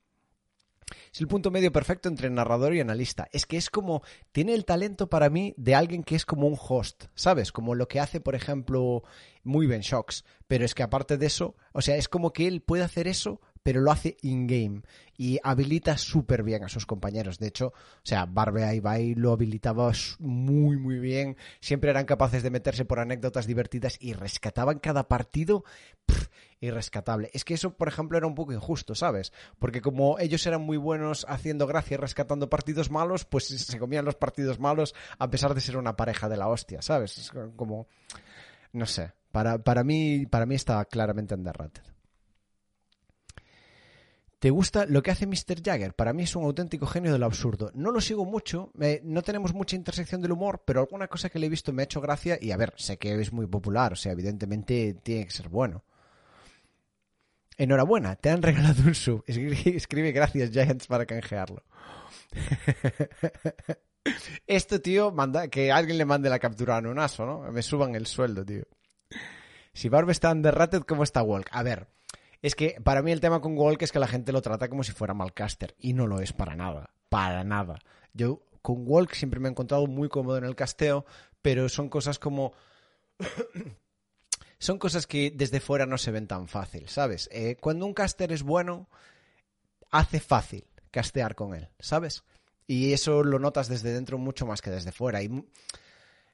Es el punto medio perfecto entre narrador y analista. Es que es como, tiene el talento para mí de alguien que es como un host, ¿sabes? Como lo que hace, por ejemplo, muy Ben Shocks. Pero es que aparte de eso, o sea, es como que él puede hacer eso, pero lo hace in-game y habilita súper bien a sus compañeros. De hecho, o sea, Barbe Ibai lo habilitaba muy, muy bien. Siempre eran capaces de meterse por anécdotas divertidas y rescataban cada partido pff, irrescatable. Es que eso, por ejemplo, era un poco injusto, ¿sabes? Porque como ellos eran muy buenos haciendo gracia y rescatando partidos malos, pues se comían los partidos malos a pesar de ser una pareja de la hostia, ¿sabes? Es como... No sé. Para, para, mí, para mí está claramente underrated. ¿Te gusta lo que hace Mr. Jagger? Para mí es un auténtico genio de lo absurdo. No lo sigo mucho, eh, no tenemos mucha intersección del humor, pero alguna cosa que le he visto me ha hecho gracia y a ver, sé que es muy popular, o sea, evidentemente tiene que ser bueno. Enhorabuena, te han regalado un sub. Escribe, gracias Giants para canjearlo. Esto, tío, manda que alguien le mande la captura a Nunaso, ¿no? Me suban el sueldo, tío. Si Barb está underrated, ¿cómo está Walk? A ver, es que para mí el tema con Walk es que la gente lo trata como si fuera malcaster y no lo es para nada, para nada. Yo con Walk siempre me he encontrado muy cómodo en el casteo, pero son cosas como son cosas que desde fuera no se ven tan fácil, ¿sabes? Eh, cuando un caster es bueno, hace fácil castear con él, ¿sabes? Y eso lo notas desde dentro mucho más que desde fuera. Y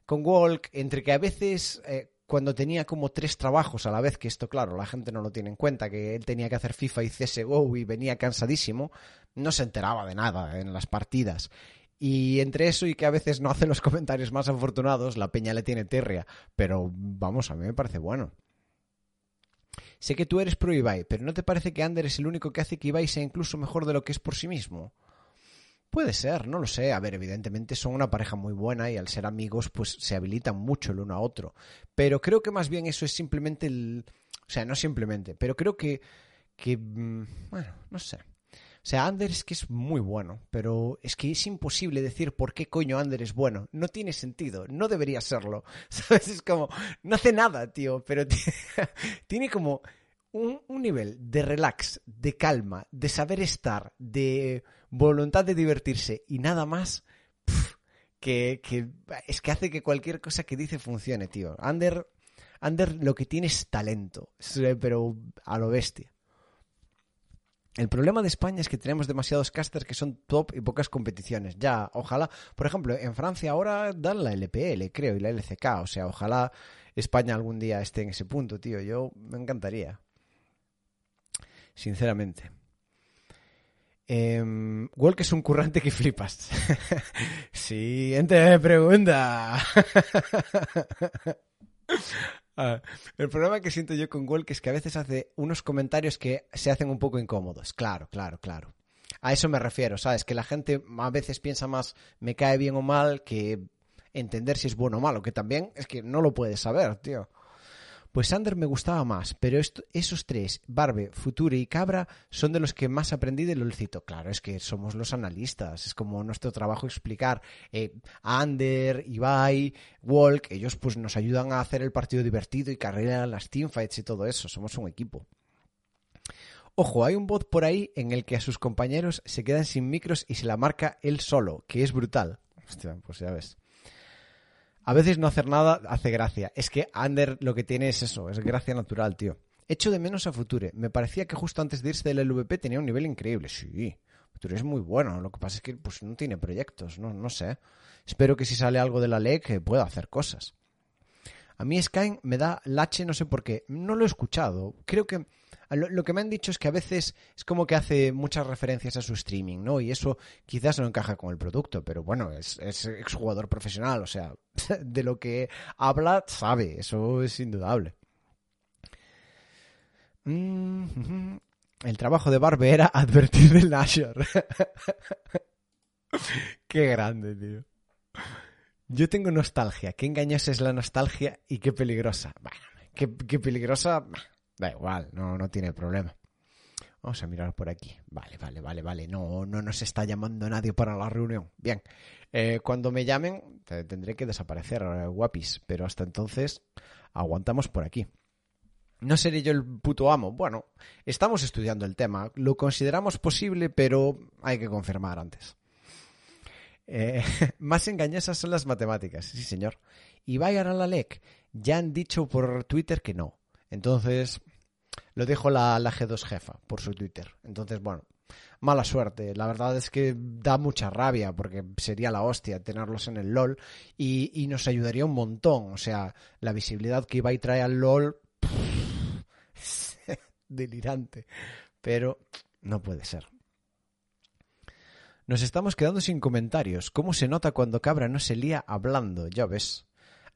con Walk, entre que a veces eh, cuando tenía como tres trabajos a la vez, que esto claro, la gente no lo tiene en cuenta, que él tenía que hacer FIFA y CSGO y venía cansadísimo, no se enteraba de nada en las partidas. Y entre eso y que a veces no hace los comentarios más afortunados, la peña le tiene terria. Pero vamos, a mí me parece bueno. Sé que tú eres pro Ibai, pero ¿no te parece que Ander es el único que hace que Ibai sea incluso mejor de lo que es por sí mismo? Puede ser, no lo sé. A ver, evidentemente son una pareja muy buena y al ser amigos, pues se habilitan mucho el uno a otro. Pero creo que más bien eso es simplemente el. O sea, no simplemente, pero creo que. que bueno, no sé. O O sea, Ander es que es muy bueno, pero es que es imposible decir por qué coño Ander es bueno. No tiene sentido, no debería serlo. ¿Sabes? Es como, no hace nada, tío, pero tiene como un, nivel de relax, de calma, de saber estar, de voluntad de divertirse y nada más. que, que, es que hace que cualquier cosa que dice funcione, tío. Ander, Ander lo que tiene es talento, pero a lo bestia. El problema de España es que tenemos demasiados casters que son top y pocas competiciones. Ya, ojalá, por ejemplo, en Francia ahora dan la LPL, creo, y la LCK. O sea, ojalá España algún día esté en ese punto, tío. Yo me encantaría. Sinceramente. Eh, Walk es un currante que flipas. Siguiente pregunta. Ah, el problema que siento yo con Walk es que a veces hace unos comentarios que se hacen un poco incómodos. Claro, claro, claro. A eso me refiero, ¿sabes? Que la gente a veces piensa más me cae bien o mal que entender si es bueno o malo, que también es que no lo puedes saber, tío. Pues Sander me gustaba más, pero esos tres, Barbe, Future y Cabra, son de los que más aprendí de LOLcito. Claro, es que somos los analistas, es como nuestro trabajo explicar. Eh, Ander, Ibai, Walk, ellos pues nos ayudan a hacer el partido divertido y carrera las teamfights y todo eso, somos un equipo. Ojo, hay un bot por ahí en el que a sus compañeros se quedan sin micros y se la marca él solo, que es brutal. Hostia, pues ya ves. A veces no hacer nada hace gracia. Es que Ander lo que tiene es eso, es gracia natural, tío. Echo de menos a Future. Me parecía que justo antes de irse del LVP tenía un nivel increíble. Sí, Future es muy bueno. Lo que pasa es que pues, no tiene proyectos, no, no sé. Espero que si sale algo de la ley que pueda hacer cosas. A mí Sky me da lache, no sé por qué. No lo he escuchado. Creo que lo, que me han dicho es que a veces es como que hace muchas referencias a su streaming, ¿no? Y eso quizás no encaja con el producto, pero bueno, es, es exjugador profesional, o sea, de lo que habla sabe, eso es indudable. Mm, el trabajo de Barbe era advertir del Nashor. qué grande, tío. Yo tengo nostalgia. Qué engañosa es la nostalgia y qué peligrosa. Bueno, qué peligrosa. Da igual, no, no tiene problema. Vamos a mirar por aquí. Vale, vale, vale, vale. No, no nos está llamando nadie para la reunión. Bien. Eh, cuando me llamen, tendré que desaparecer, eh, guapis. Pero hasta entonces, aguantamos por aquí. ¿No seré yo el puto amo? Bueno, estamos estudiando el tema. Lo consideramos posible, pero hay que confirmar antes. Eh, más engañosas son las matemáticas, sí señor. Y vayan a la LEC. Ya han dicho por Twitter que no. Entonces, lo dijo la, G2 jefa por su Twitter. Entonces, bueno, mala suerte. La verdad es que da mucha rabia porque sería la hostia tenerlos en el LOL y, nos ayudaría un montón. O sea, la visibilidad que iba y trae al LOL, delirante. Pero no puede ser. Nos estamos quedando sin comentarios. ¿Cómo se nota cuando Cabra no se lía hablando? Ya ves.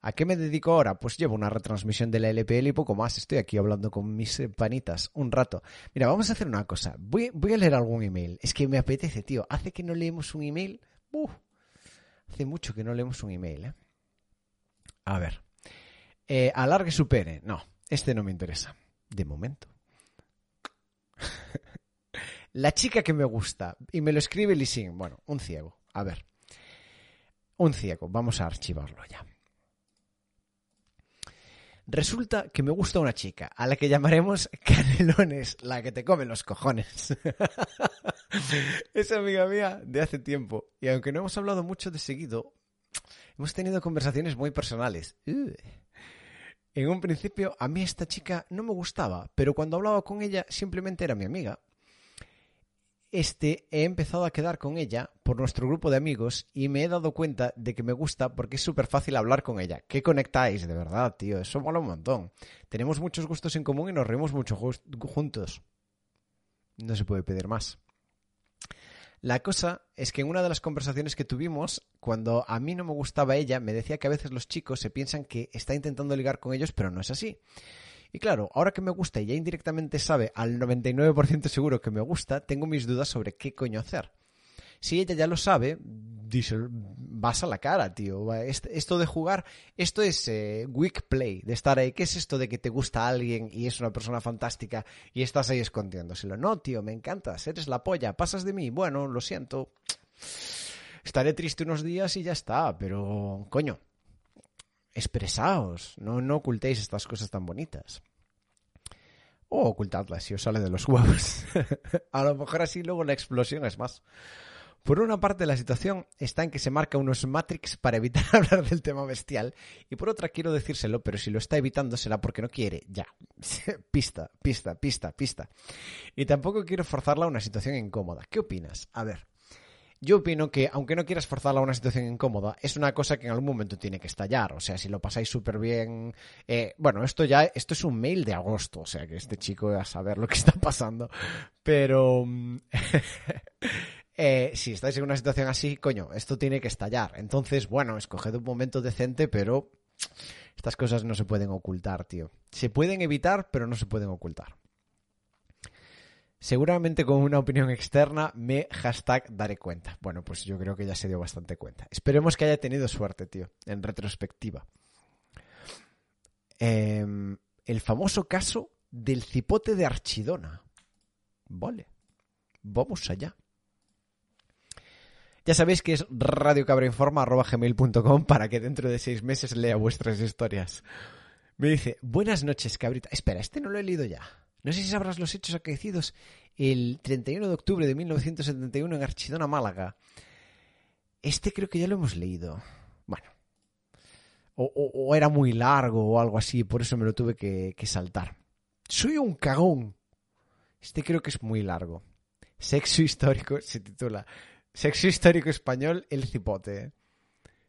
¿A qué me dedico ahora? Pues llevo una retransmisión de la LPL y poco más. Estoy aquí hablando con mis panitas un rato. Mira, vamos a hacer una cosa. Voy, a leer algún email. Es que me apetece, tío. Hace que no leemos un email. hace mucho que no leemos un email, ¿eh? A ver. Eh, alargue su pene. No, este no me interesa. De momento. la chica que me gusta. Y me lo escribe Lising. Bueno, un ciego. A ver. Un ciego. Vamos a archivarlo ya. Resulta que me gusta una chica, a la que llamaremos Canelones, la que te come los cojones. es amiga mía de hace tiempo, y aunque no hemos hablado mucho de seguido, hemos tenido conversaciones muy personales. En un principio, a mí esta chica no me gustaba, pero cuando hablaba con ella simplemente era mi amiga este he empezado a quedar con ella por nuestro grupo de amigos y me he dado cuenta de que me gusta porque es súper fácil hablar con ella. ¿Qué conectáis? De verdad, tío, eso mola un montón. Tenemos muchos gustos en común y nos reímos mucho juntos. No se puede pedir más. La cosa es que en una de las conversaciones que tuvimos, cuando a mí no me gustaba ella, me decía que a veces los chicos se piensan que está intentando ligar con ellos, pero no es así. Y claro, ahora que me gusta y ya indirectamente sabe al 99% seguro que me gusta, tengo mis dudas sobre qué coño hacer. Si ella ya lo sabe, vas a la cara, tío. Esto de jugar, esto es eh, weak play, de estar ahí. ¿Qué es esto de que te gusta alguien y es una persona fantástica y estás ahí escondiéndoselo? No, tío, me encantas, eres la polla, pasas de mí. Bueno, lo siento. Estaré triste unos días y ya está, pero coño, expresaos, no, no ocultéis estas cosas tan bonitas. O ocultadlas si os sale de los huevos. a lo mejor así luego la explosión es más. Por una parte, la situación está en que se marca unos Matrix para evitar hablar del tema bestial, y por otra quiero decírselo, pero si lo está evitando será porque no quiere. Ya. pista, pista, pista, pista. Y tampoco quiero forzarla a una situación incómoda. ¿Qué opinas? A ver. Yo opino que, aunque no quieras forzarla a una situación incómoda, es una cosa que en algún momento tiene que estallar. O sea, si lo pasáis súper bien. Eh, bueno, esto ya, esto es un mail de agosto, o sea que este chico va a saber lo que está pasando. Pero. Eh, si estáis en una situación así, coño, esto tiene que estallar. Entonces, bueno, escoged un momento decente, pero estas cosas no se pueden ocultar, tío. Se pueden evitar, pero no se pueden ocultar. Seguramente con una opinión externa me hashtag daré cuenta. Bueno, pues yo creo que ya se dio bastante cuenta. Esperemos que haya tenido suerte, tío, en retrospectiva. Em, el famoso caso del cipote de Archidona. Vale, vamos allá. Ya sabéis que es radiocabrainforma.gmail.com para que dentro de seis meses lea vuestras historias. Me dice, buenas noches, cabrita. Espera, este no lo he leído ya. No sé si sabrás los hechos acaecidos el 31 de octubre de 1971 en Archidona, Málaga. Este creo que ya lo hemos leído. Bueno. O, era muy largo o algo así, por eso me lo tuve que saltar. Soy un cagón. Este creo que es muy largo. Sexo histórico se titula. Sexo histórico español, el cipote.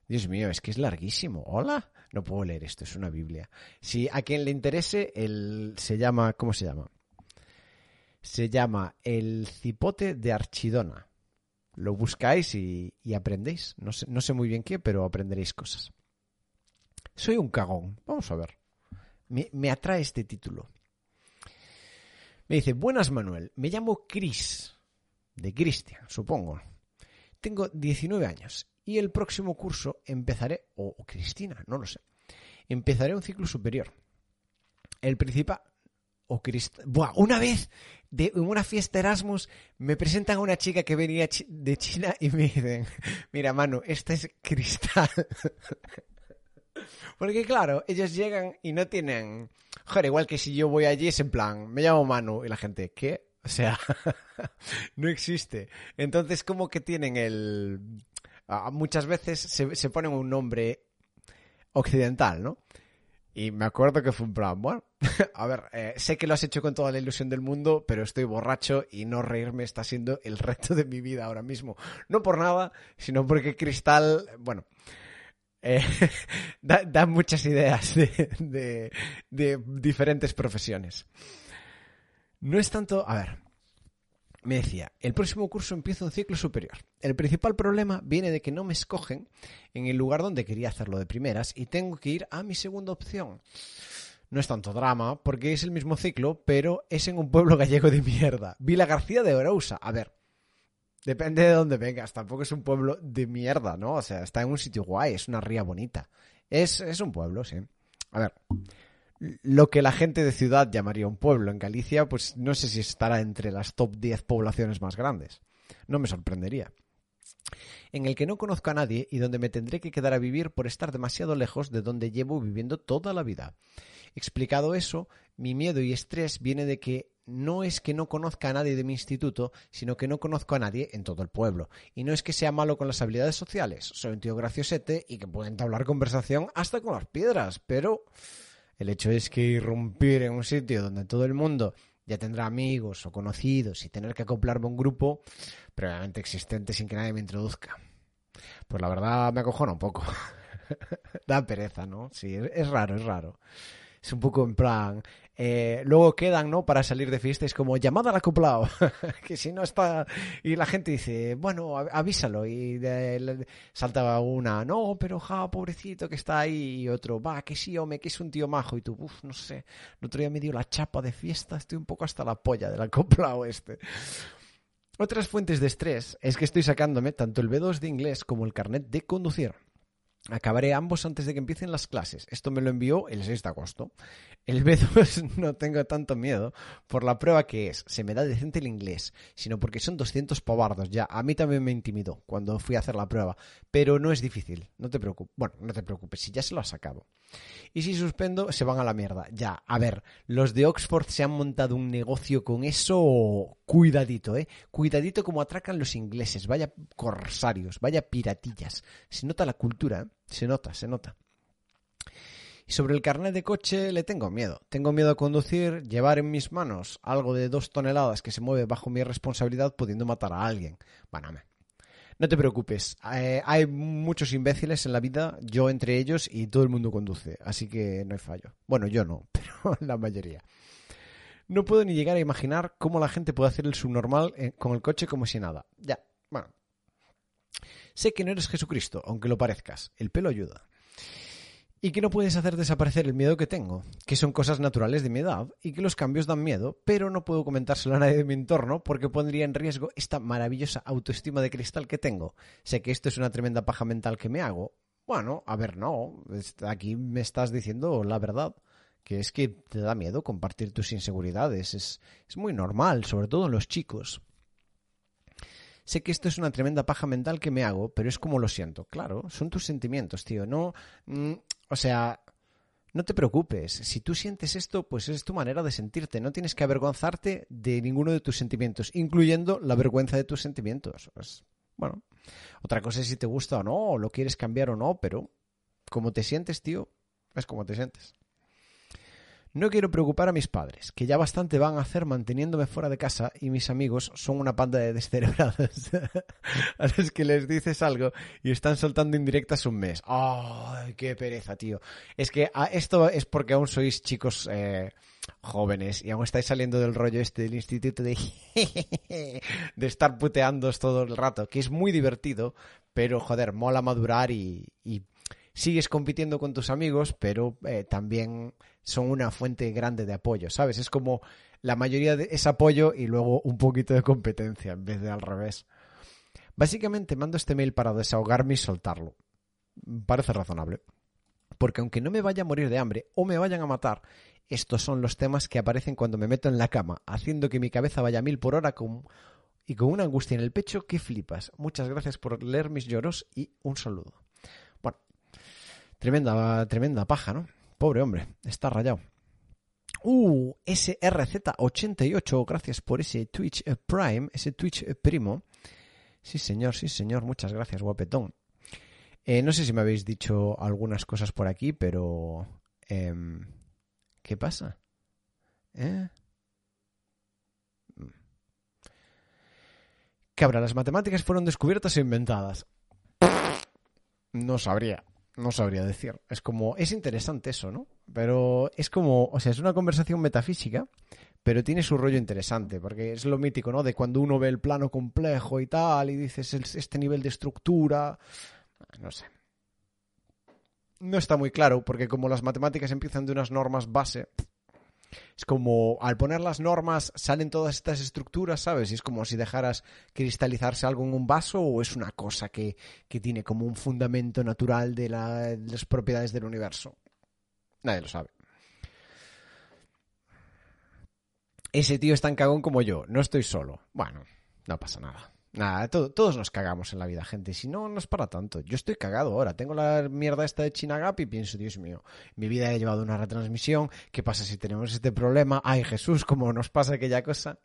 Dios mío, es que es larguísimo. Hola. No puedo leer esto, es una Biblia. Si a quien le interese, el, se llama, ¿cómo se llama? Se llama El cipote de Archidona. Lo buscáis y, aprendéis. No sé, no sé muy bien qué, pero aprenderéis cosas. Soy un cagón. Vamos a ver. Me, me atrae este título. Me dice, buenas Manuel, me llamo Chris. De Cristian, supongo. Tengo 19 años y el próximo curso empezaré, o, Cristina, no lo sé, empezaré un ciclo superior. El principal, o Cristina, Buah, una vez en una fiesta Erasmus me presentan a una chica que venía de China y me dicen, mira Manu, esta es Cristal. Porque claro, ellos llegan y no tienen... Joder, igual que si yo voy allí es en plan, me llamo Manu y la gente, ¿qué? O sea, no existe. Entonces, como que tienen el... muchas veces se, se ponen un nombre occidental, ¿no? Y me acuerdo que fue un plan, bueno, a ver, eh, sé que lo has hecho con toda la ilusión del mundo, pero estoy borracho y no reírme está siendo el reto de mi vida ahora mismo. No por nada, sino porque Cristal, bueno, eh, da, muchas ideas de diferentes profesiones. No es tanto, a ver, me decía, el próximo curso empieza un ciclo superior. El principal problema viene de que no me escogen en el lugar donde quería hacerlo de primeras y tengo que ir a mi segunda opción. No es tanto drama, porque es el mismo ciclo, pero es en un pueblo gallego de mierda. Vila García de Orousa. A ver, depende de dónde vengas. Tampoco es un pueblo de mierda, ¿no? O sea, está en un sitio guay, es una ría bonita. Es, es un pueblo, sí. A ver, lo que la gente de ciudad llamaría un pueblo en Galicia, pues no sé si estará entre las top 10 poblaciones más grandes. No me sorprendería. En el que no conozco a nadie y donde me tendré que quedar a vivir por estar demasiado lejos de donde llevo viviendo toda la vida. Explicado eso, mi miedo y estrés viene de que no es que no conozca a nadie de mi instituto, sino que no conozco a nadie en todo el pueblo. Y no es que sea malo con las habilidades sociales, soy un tío graciosete y que puede entablar conversación hasta con las piedras, pero el hecho es que irrumpir en un sitio donde todo el mundo ya tendrá amigos o conocidos y tener que acoplarme a un grupo previamente existente sin que nadie me introduzca. Pues la verdad me acojona un poco. da pereza, ¿no? Sí, es raro, es raro. Es un poco en plan, eh, luego quedan, ¿no? Para salir de fiesta, es como llamada al acoplado, que si no está... Y la gente dice, bueno, avísalo. Y de, salta una, no, pero ja, pobrecito que está ahí. Y otro, va, que sí, hombre, que es un tío majo. Y tú, uff, no sé, el otro día me dio la chapa de fiesta, estoy un poco hasta la polla del acoplado este. Otras fuentes de estrés es que estoy sacándome tanto el B2 de inglés como el carnet de conducir. Acabaré ambos antes de que empiecen las clases. Esto me lo envió el 6 de agosto. El B2 no tengo tanto miedo por la prueba que es. Se me da decente el inglés, sino porque son 200 pobardos ya. A mí también me intimidó cuando fui a hacer la prueba. Pero no es difícil. No te preocupes. Bueno, no te preocupes. Si ya se lo has sacado. Y si suspendo, se van a la mierda. Ya, a ver, los de Oxford se han montado un negocio con eso. Cuidadito, eh. Cuidadito como atracan los ingleses. Vaya corsarios, vaya piratillas. Se nota la cultura, ¿eh? Se nota, se nota. Y sobre el carnet de coche le tengo miedo. Tengo miedo a conducir, llevar en mis manos algo de dos toneladas que se mueve bajo mi responsabilidad pudiendo matar a alguien. Bueno, no te preocupes. Eh, hay muchos imbéciles en la vida, yo entre ellos, y todo el mundo conduce. Así que no hay fallo. Bueno, yo no, pero la mayoría. No puedo ni llegar a imaginar cómo la gente puede hacer el subnormal eh, con el coche como si nada. Ya. Sé que no eres Jesucristo, aunque lo parezcas. El pelo ayuda. Y que no puedes hacer desaparecer el miedo que tengo, que son cosas naturales de mi edad y que los cambios dan miedo, pero no puedo comentárselo a nadie de mi entorno porque pondría en riesgo esta maravillosa autoestima de cristal que tengo. Sé que esto es una tremenda paja mental que me hago. Bueno, a ver, no. Aquí me estás diciendo la verdad, que es que te da miedo compartir tus inseguridades. Es, es muy normal, sobre todo en los chicos. Sé que esto es una tremenda paja mental que me hago, pero es como lo siento. Claro, son tus sentimientos, tío. No, mm, o sea, no te preocupes. Si tú sientes esto, pues es tu manera de sentirte. No tienes que avergonzarte de ninguno de tus sentimientos, incluyendo la vergüenza de tus sentimientos. Pues, bueno, otra cosa es si te gusta o no, o lo quieres cambiar o no, pero como te sientes, tío, es como te sientes. No quiero preocupar a mis padres, que ya bastante van a hacer manteniéndome fuera de casa y mis amigos son una panda de descerebrados a los que les dices algo y están soltando indirectas un mes. ¡Ay, qué pereza, tío! Es que esto es porque aún sois chicos eh, jóvenes y aún estáis saliendo del rollo este del instituto de, de estar puteándos todo el rato, que es muy divertido, pero joder, mola madurar y, y sigues compitiendo con tus amigos, pero eh, también son una fuente grande de apoyo, ¿sabes? Es como la mayoría de ese apoyo y luego un poquito de competencia en vez de al revés. Básicamente mando este mail para desahogarme y soltarlo. Parece razonable. Porque aunque no me vaya a morir de hambre o me vayan a matar, estos son los temas que aparecen cuando me meto en la cama, haciendo que mi cabeza vaya a mil por hora con... y con una angustia en el pecho que flipas. Muchas gracias por leer mis lloros y un saludo. Bueno, tremenda, tremenda paja, ¿no? Pobre hombre, está rayado. Uh, SRZ88, gracias por ese Twitch eh, Prime, ese Twitch eh, primo. Sí, señor, sí, señor, muchas gracias, guapetón. Eh, no sé si me habéis dicho algunas cosas por aquí, pero... Em, ¿Qué pasa? ¿Eh? Cabra, ¿las matemáticas fueron descubiertas o inventadas? No sabría. No sabría decir. Es como, es interesante eso, ¿no? Pero es como, o sea, es una conversación metafísica, pero tiene su rollo interesante, porque es lo mítico, ¿no? De cuando uno ve el plano complejo y tal, y dices este nivel de estructura, no sé. No está muy claro, porque como las matemáticas empiezan de unas normas base, es como al poner las normas salen todas estas estructuras, ¿sabes? Y es como si dejaras cristalizarse algo en un vaso o es una cosa que, que tiene como un fundamento natural de, de las propiedades del universo. Nadie lo sabe. Ese tío es tan cagón como yo, no estoy solo. Bueno, no pasa nada. Nada, todos nos cagamos en la vida, gente. Si no, no es para tanto. Yo estoy cagado ahora. Tengo la mierda esta de Chinagap y pienso, Dios mío, mi vida ha llevado una retransmisión. ¿Qué pasa si tenemos este problema? Ay, Jesús, ¿cómo nos pasa aquella cosa?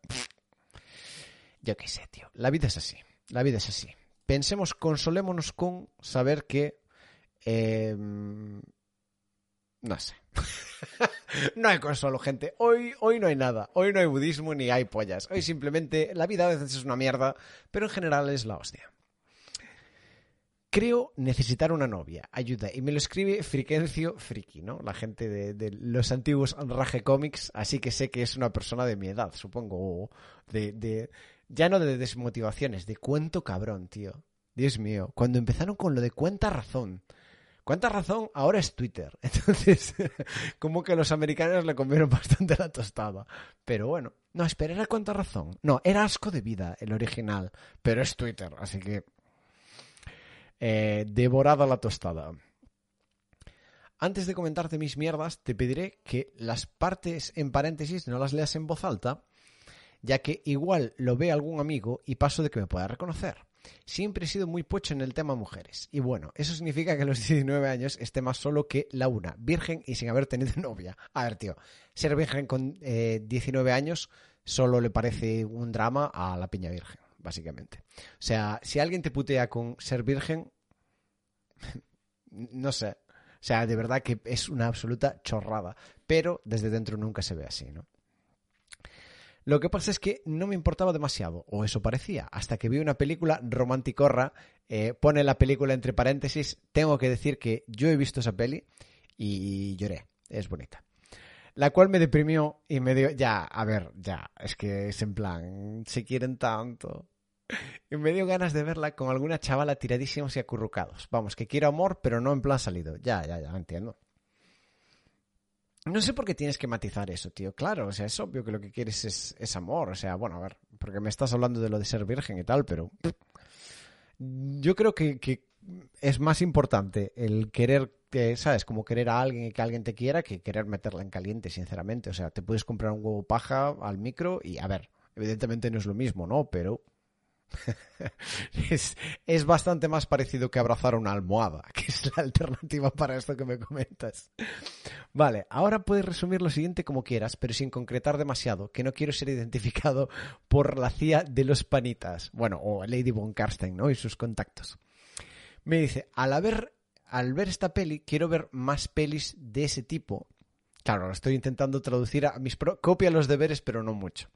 Yo qué sé, tío. La vida es así. La vida es así. Pensemos, consolémonos con saber que... Eh, no sé. no hay consuelo, gente. Hoy, hoy no hay nada. Hoy no hay budismo ni hay pollas. Hoy simplemente la vida a veces es una mierda, pero en general es la hostia. Creo necesitar una novia. Ayuda. Y me lo escribe Friquencio Friki, ¿no? La gente de, los antiguos Rage Comics. Así que sé que es una persona de mi edad, supongo. De, de, ya no de desmotivaciones, de cuento cabrón, tío. Dios mío. Cuando empezaron con lo de cuenta razón. ¿Cuánta razón? Ahora es Twitter. Entonces, como que los americanos le comieron bastante la tostada. Pero bueno, No, espera, ¿era cuánta razón? No, era asco de vida el original, pero es Twitter, así que... Eh, devorada la tostada. Antes de comentarte mis mierdas, te pediré que las partes en paréntesis no las leas en voz alta, ya que igual lo ve algún amigo y paso de que me pueda reconocer. Siempre he sido muy pocho en el tema mujeres. Y bueno, eso significa que a los 19 años esté más solo que la una, virgen y sin haber tenido novia. A ver, tío, ser virgen con 19 eh, años solo le parece un drama a la piña virgen, básicamente. O sea, si alguien te putea con ser virgen, no sé. O sea, de verdad que es una absoluta chorrada. Pero desde dentro nunca se ve así, ¿no? Lo que pasa es que no me importaba demasiado, o eso parecía, hasta que vi una película romanticorra, eh, pone la película entre paréntesis, tengo que decir que yo he visto esa peli y lloré, es bonita. La cual me deprimió y me dio, ya, a ver, ya, es que es en plan, se quieren tanto. Y me dio ganas de verla con alguna chavala tiradísimos y acurrucados. Vamos, que quiero amor, pero no en plan salido. Ya, ya, ya, entiendo. No sé por qué tienes que matizar eso, tío. Claro, o sea, es obvio que lo que quieres es, amor. O sea, bueno, a ver, porque me estás hablando de lo de ser virgen y tal, pero yo creo que, es más importante el querer, que, ¿sabes? Como querer a alguien y que alguien te quiera que querer meterla en caliente, sinceramente. O sea, te puedes comprar un huevo paja al micro y, a ver, evidentemente no es lo mismo, ¿no? Pero es, bastante más parecido que abrazar una almohada, que es la alternativa para esto que me comentas. Vale, ahora puedes resumir lo siguiente como quieras, pero sin concretar demasiado, que no quiero ser identificado por la CIA de los panitas, bueno, o Lady Von Karsten, ¿no? Y sus contactos. Me dice, al, al ver esta peli, quiero ver más pelis de ese tipo. Claro, lo estoy intentando traducir a mis... copia los deberes, pero no mucho.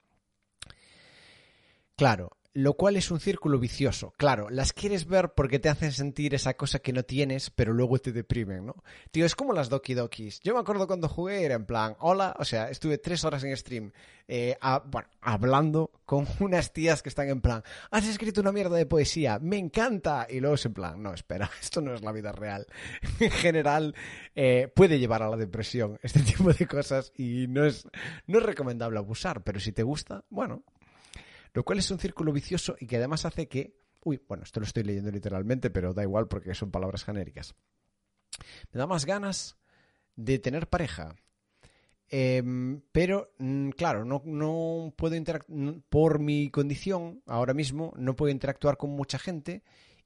Claro, lo cual es un círculo vicioso. Claro, las quieres ver porque te hacen sentir esa cosa que no tienes, pero luego te deprimen, ¿no? Tío, es como las Doki Dokis. Yo me acuerdo cuando jugué, era en plan, hola, o sea, estuve tres horas en stream, eh, bueno, hablando con unas tías que están en plan, has escrito una mierda de poesía, me encanta. Y luego es en plan, no, espera, esto no es la vida real. en general, eh, puede llevar a la depresión este tipo de cosas y no es, no es recomendable abusar, pero si te gusta, bueno, lo cual es un círculo vicioso y que además hace que... Uy, bueno, esto lo estoy leyendo literalmente, pero da igual porque son palabras genéricas. Me da más ganas de tener pareja. Em, pero, mm, claro, no, no puedo interactuar, por mi condición, ahora mismo, no puedo interactuar con mucha gente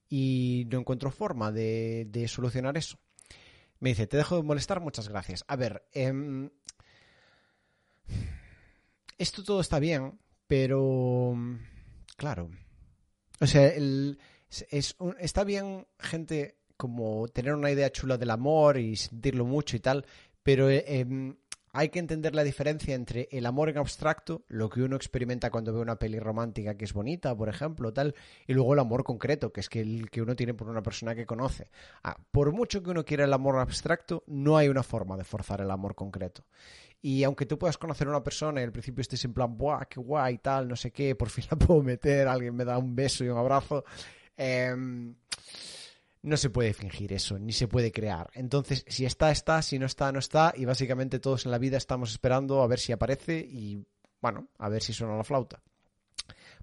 y no encuentro forma de, solucionar eso. Me dice, te dejo de molestar, muchas gracias. A ver, em, esto todo está bien, pero, claro. O sea, el, es, está bien gente como tener una idea chula del amor y sentirlo mucho y tal, pero eh, em, hay que entender la diferencia entre el amor en abstracto, lo que uno experimenta cuando ve una peli romántica que es bonita, por ejemplo, tal, y luego el amor concreto, que es que el que uno tiene por una persona que conoce. Ah, por mucho que uno quiera el amor abstracto, no hay una forma de forzar el amor concreto. Y aunque tú puedas conocer a una persona y al principio estés en plan, ¡buah, qué guay, tal, no sé qué, por fin la puedo meter, alguien me da un beso y un abrazo! Eh, no se puede fingir eso, ni se puede crear. Entonces, si está, está, si no está, no está, y básicamente todos en la vida estamos esperando a ver si aparece y, bueno, a ver si suena la flauta.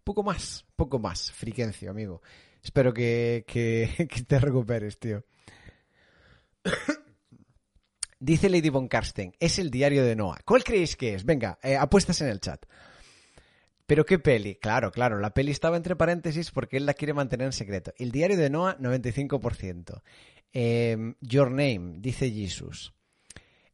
Poco más, poco más, friquencio, amigo. Espero que, que, te recuperes, tío. Dice Lady Von Karsten, es el diario de Noah. ¿Cuál creéis que es? Venga, eh, apuestas en el chat. Pero qué peli, claro, claro, la peli estaba entre paréntesis porque él la quiere mantener en secreto. El diario de Noah, 95%. Em, Your Name, dice Jesus.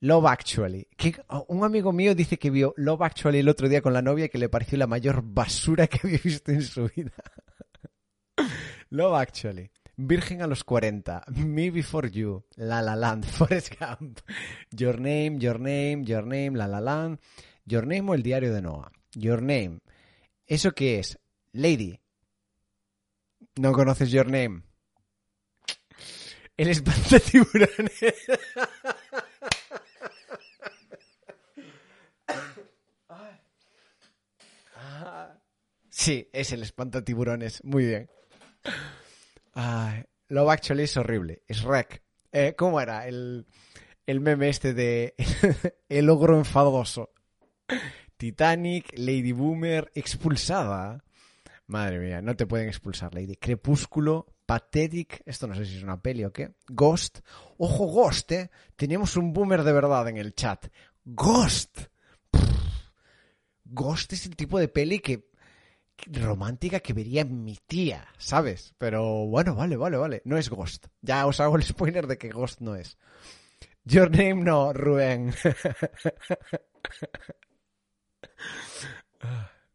Love Actually. Oh, un amigo mío dice que vio Love Actually el otro día con la novia y que le pareció la mayor basura que había visto en su vida. Love Actually. Virgen a los 40. Me Before You. La La Land. Forrest Gump. Your Name, Your Name, Your Name, La La Land. Your Name o el diario de Noah. Your Name. ¿Eso qué es? Lady. ¿No conoces Your Name? El espantatiburones. Sí, es el espantatiburones. Muy bien. Ay, Love Actually es horrible. Es rec. Eh, ¿Cómo era el, el meme este de el ogro enfadoso? Titanic, Lady Boomer, expulsada. Madre mía, no te pueden expulsar, Lady. Crepúsculo, Pathetic, esto no sé si es una peli o qué. Ghost. Ojo, Ghost, ¿eh? Tenemos un boomer de verdad en el chat. Ghost. Ghost es el tipo de peli que romántica que vería mi tía, ¿sabes? Pero bueno, vale, vale, vale. No es Ghost. Ya os hago el spoiler de que Ghost no es. Your name no, Rubén.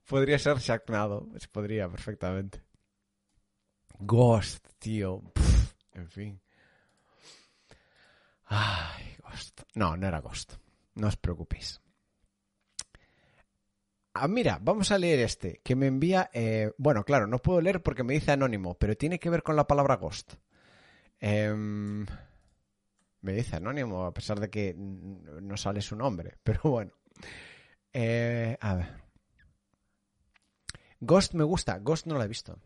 Podría ser Sharknado. Podría, perfectamente. Ghost, tío. en fin. Ay, Ghost. No, no era Ghost. No os preocupéis. Ah, mira, vamos a leer este, que me envía... Eh, bueno, claro, no puedo leer porque me dice anónimo, pero tiene que ver con la palabra ghost. Em, me dice anónimo, a pesar de que no sale su nombre, pero bueno. Eh, a ver. Ghost me gusta, Ghost no la he visto.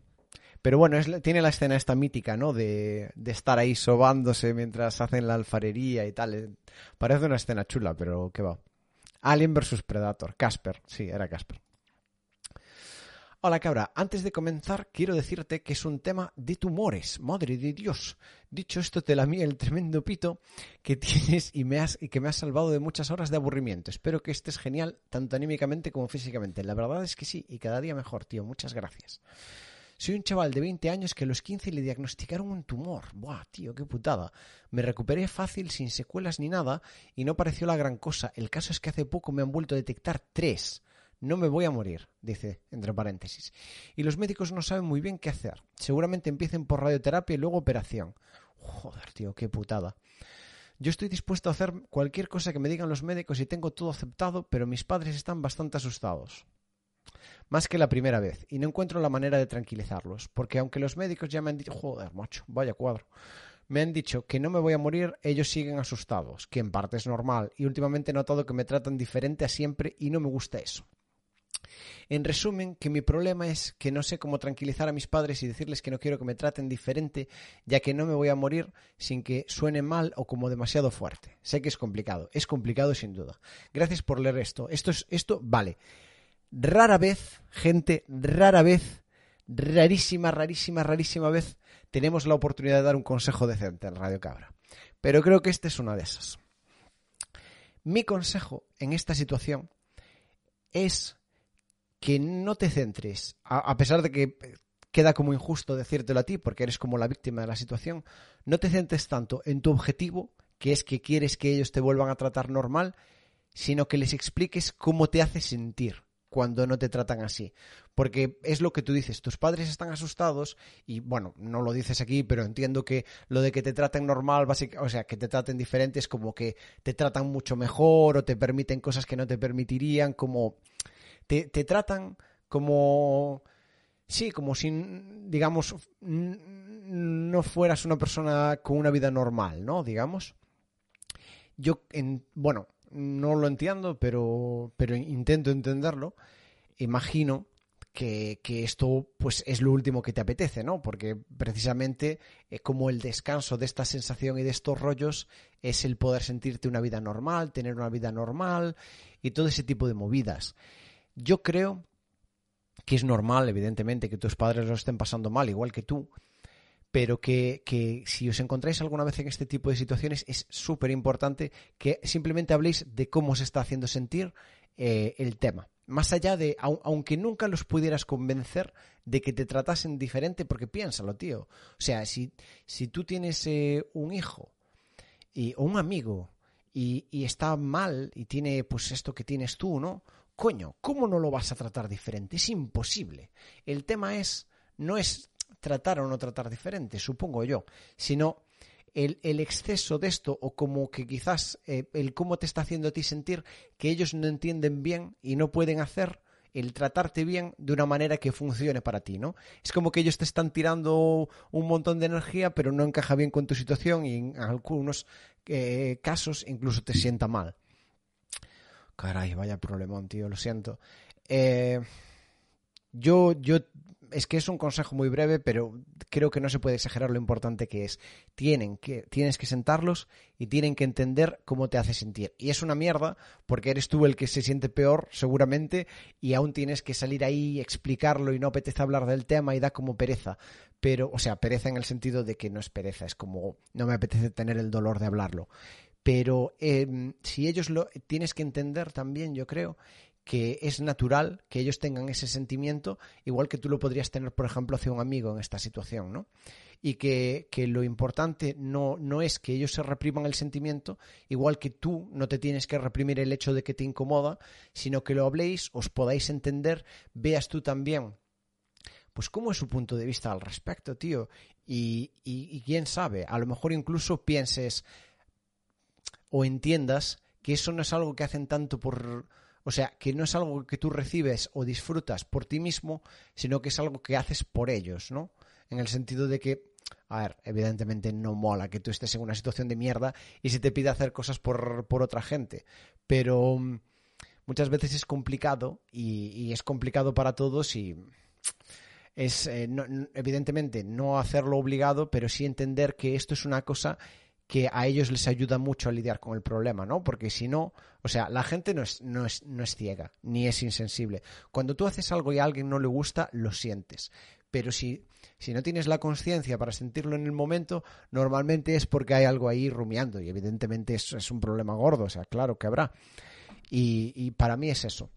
Pero bueno, tiene la escena esta mítica, ¿no? De, de, estar ahí sobándose mientras hacen la alfarería y tal. Parece una escena chula, pero qué va. Alien vs Predator. Casper. Sí, era Casper. Hola cabra, antes de comenzar quiero decirte que es un tema de tumores, madre de Dios. Dicho esto, te la mía el tremendo pito que tienes y, me has, y que me has salvado de muchas horas de aburrimiento. Espero que estés genial, tanto anímicamente como físicamente. La verdad es que sí, y cada día mejor, tío. Muchas gracias. Soy un chaval de 20 años que a los 15 le diagnosticaron un tumor. Buah, tío, qué putada. Me recuperé fácil, sin secuelas ni nada, y no pareció la gran cosa. El caso es que hace poco me han vuelto a detectar tres. No me voy a morir, dice entre paréntesis. Y los médicos no saben muy bien qué hacer. Seguramente empiecen por radioterapia y luego operación. Joder, tío, qué putada. Yo estoy dispuesto a hacer cualquier cosa que me digan los médicos y tengo todo aceptado, pero mis padres están bastante asustados más que la primera vez, y no encuentro la manera de tranquilizarlos, porque aunque los médicos ya me han dicho, joder, macho, vaya cuadro, me han dicho que no me voy a morir, ellos siguen asustados, que en parte es normal, y últimamente he notado que me tratan diferente a siempre y no me gusta eso. En resumen, que mi problema es que no sé cómo tranquilizar a mis padres y decirles que no quiero que me traten diferente, ya que no me voy a morir sin que suene mal o como demasiado fuerte. Sé que es complicado, es complicado sin duda. Gracias por leer esto. Esto es esto vale rara vez, gente, rara vez, rarísima, rarísima, rarísima vez, tenemos la oportunidad de dar un consejo decente en Radio Cabra. Pero creo que este es una de esas. Mi consejo en esta situación es que no te centres, a, pesar de que queda como injusto decírtelo a ti porque eres como la víctima de la situación, no te centres tanto en tu objetivo, que es que quieres que ellos te vuelvan a tratar normal, sino que les expliques cómo te hace sentir cuando no te tratan así. Porque es lo que tú dices, tus padres están asustados y bueno, no lo dices aquí, pero entiendo que lo de que te traten normal, o sea, que te traten diferente es como que te tratan mucho mejor o te permiten cosas que no te permitirían, como te, te tratan como... Sí, como si, digamos, no fueras una persona con una vida normal, ¿no? Digamos. Yo, en, bueno, no lo entiendo, pero, pero intento entenderlo. Imagino que, esto pues es lo último que te apetece, ¿no? Porque precisamente eh, como el descanso de esta sensación y de estos rollos es el poder sentirte una vida normal, tener una vida normal y todo ese tipo de movidas. Yo creo que es normal, evidentemente, que tus padres lo estén pasando mal, igual que tú, pero que, si os encontráis alguna vez en este tipo de situaciones es súper importante que simplemente habléis de cómo se está haciendo sentir eh, el tema. Más allá de, aunque nunca los pudieras convencer de que te tratasen diferente, porque piénsalo, tío. O sea, si, si tú tienes eh, un hijo y, o un amigo y, y está mal y tiene pues esto que tienes tú, ¿no? Coño, ¿cómo no lo vas a tratar diferente? Es imposible. El tema es, no es tratar o no tratar diferente, supongo yo, sino el, el, exceso de esto o como que quizás eh, el cómo te está haciendo a ti sentir que ellos no entienden bien y no pueden hacer el tratarte bien de una manera que funcione para ti, ¿no? Es como que ellos te están tirando un montón de energía, pero no encaja bien con tu situación y en algunos eh, casos incluso te sienta mal. Caray, vaya problemón, tío, lo siento. Eh, yo, yo es que es un consejo muy breve, pero creo que no se puede exagerar lo importante que es. Tienen que, tienes que sentarlos y tienen que entender cómo te hace sentir. Y es una mierda, porque eres tú el que se siente peor, seguramente, y aún tienes que salir ahí, explicarlo y no apetece hablar del tema y da como pereza. Pero, o sea, pereza en el sentido de que no es pereza, es como no me apetece tener el dolor de hablarlo. Pero em, si ellos lo tienes que entender también, yo creo, que es natural que ellos tengan ese sentimiento, igual que tú lo podrías tener, por ejemplo, hacia un amigo en esta situación, ¿no? Y que, que, lo importante no, no es que ellos se repriman el sentimiento, igual que tú no te tienes que reprimir el hecho de que te incomoda, sino que lo habléis, os podáis entender, veas tú también pues cómo es su punto de vista al respecto, tío. Y, y, y, quién sabe, a lo mejor incluso pienses o entiendas que eso no es algo que hacen tanto por, o sea, que no es algo que tú recibes o disfrutas por ti mismo, sino que es algo que haces por ellos, ¿no? En el sentido de que, a ver, evidentemente no mola que tú estés en una situación de mierda y se te pide hacer cosas por, por otra gente, pero mm, muchas veces es complicado y, y es complicado para todos y es, eh, no, evidentemente, no hacerlo obligado, pero sí entender que esto es una cosa que a ellos les ayuda mucho a lidiar con el problema, ¿no? Porque si no, o sea, la gente no es, no es, no es ciega, ni es insensible. Cuando tú haces algo y a alguien no le gusta, lo sientes. Pero si, si no tienes la conciencia para sentirlo en el momento, normalmente es porque hay algo ahí rumiando. Y evidentemente eso es un problema gordo, o sea, claro que habrá. Y, y para mí es eso.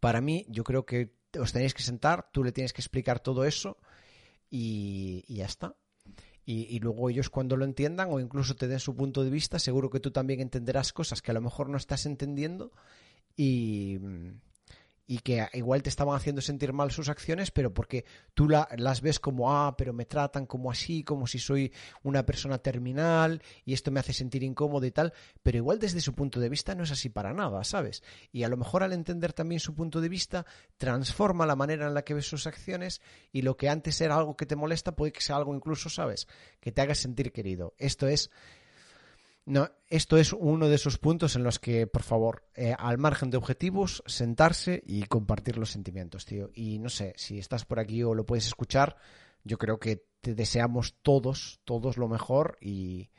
Para mí, yo creo que os tenéis que sentar, tú le tienes que explicar todo eso y, y ya está. Y, luego ellos cuando lo entiendan o incluso te den su punto de vista, seguro que tú también entenderás cosas que a lo mejor no estás entendiendo y, y que igual te estaban haciendo sentir mal sus acciones, pero porque tú la, las ves como, ah, pero me tratan como así, como si soy una persona terminal y esto me hace sentir incómodo y tal, pero igual desde su punto de vista no es así para nada, ¿sabes? Y a lo mejor al entender también su punto de vista, transforma la manera en la que ves sus acciones y lo que antes era algo que te molesta puede que sea algo incluso, ¿sabes? Que te haga sentir querido. Esto es no, esto es uno de esos puntos en los que, por favor, eh, al margen de objetivos, sentarse y compartir los sentimientos, tío. Y no sé, si estás por aquí o lo puedes escuchar, yo creo que te deseamos todos, todos lo mejor y,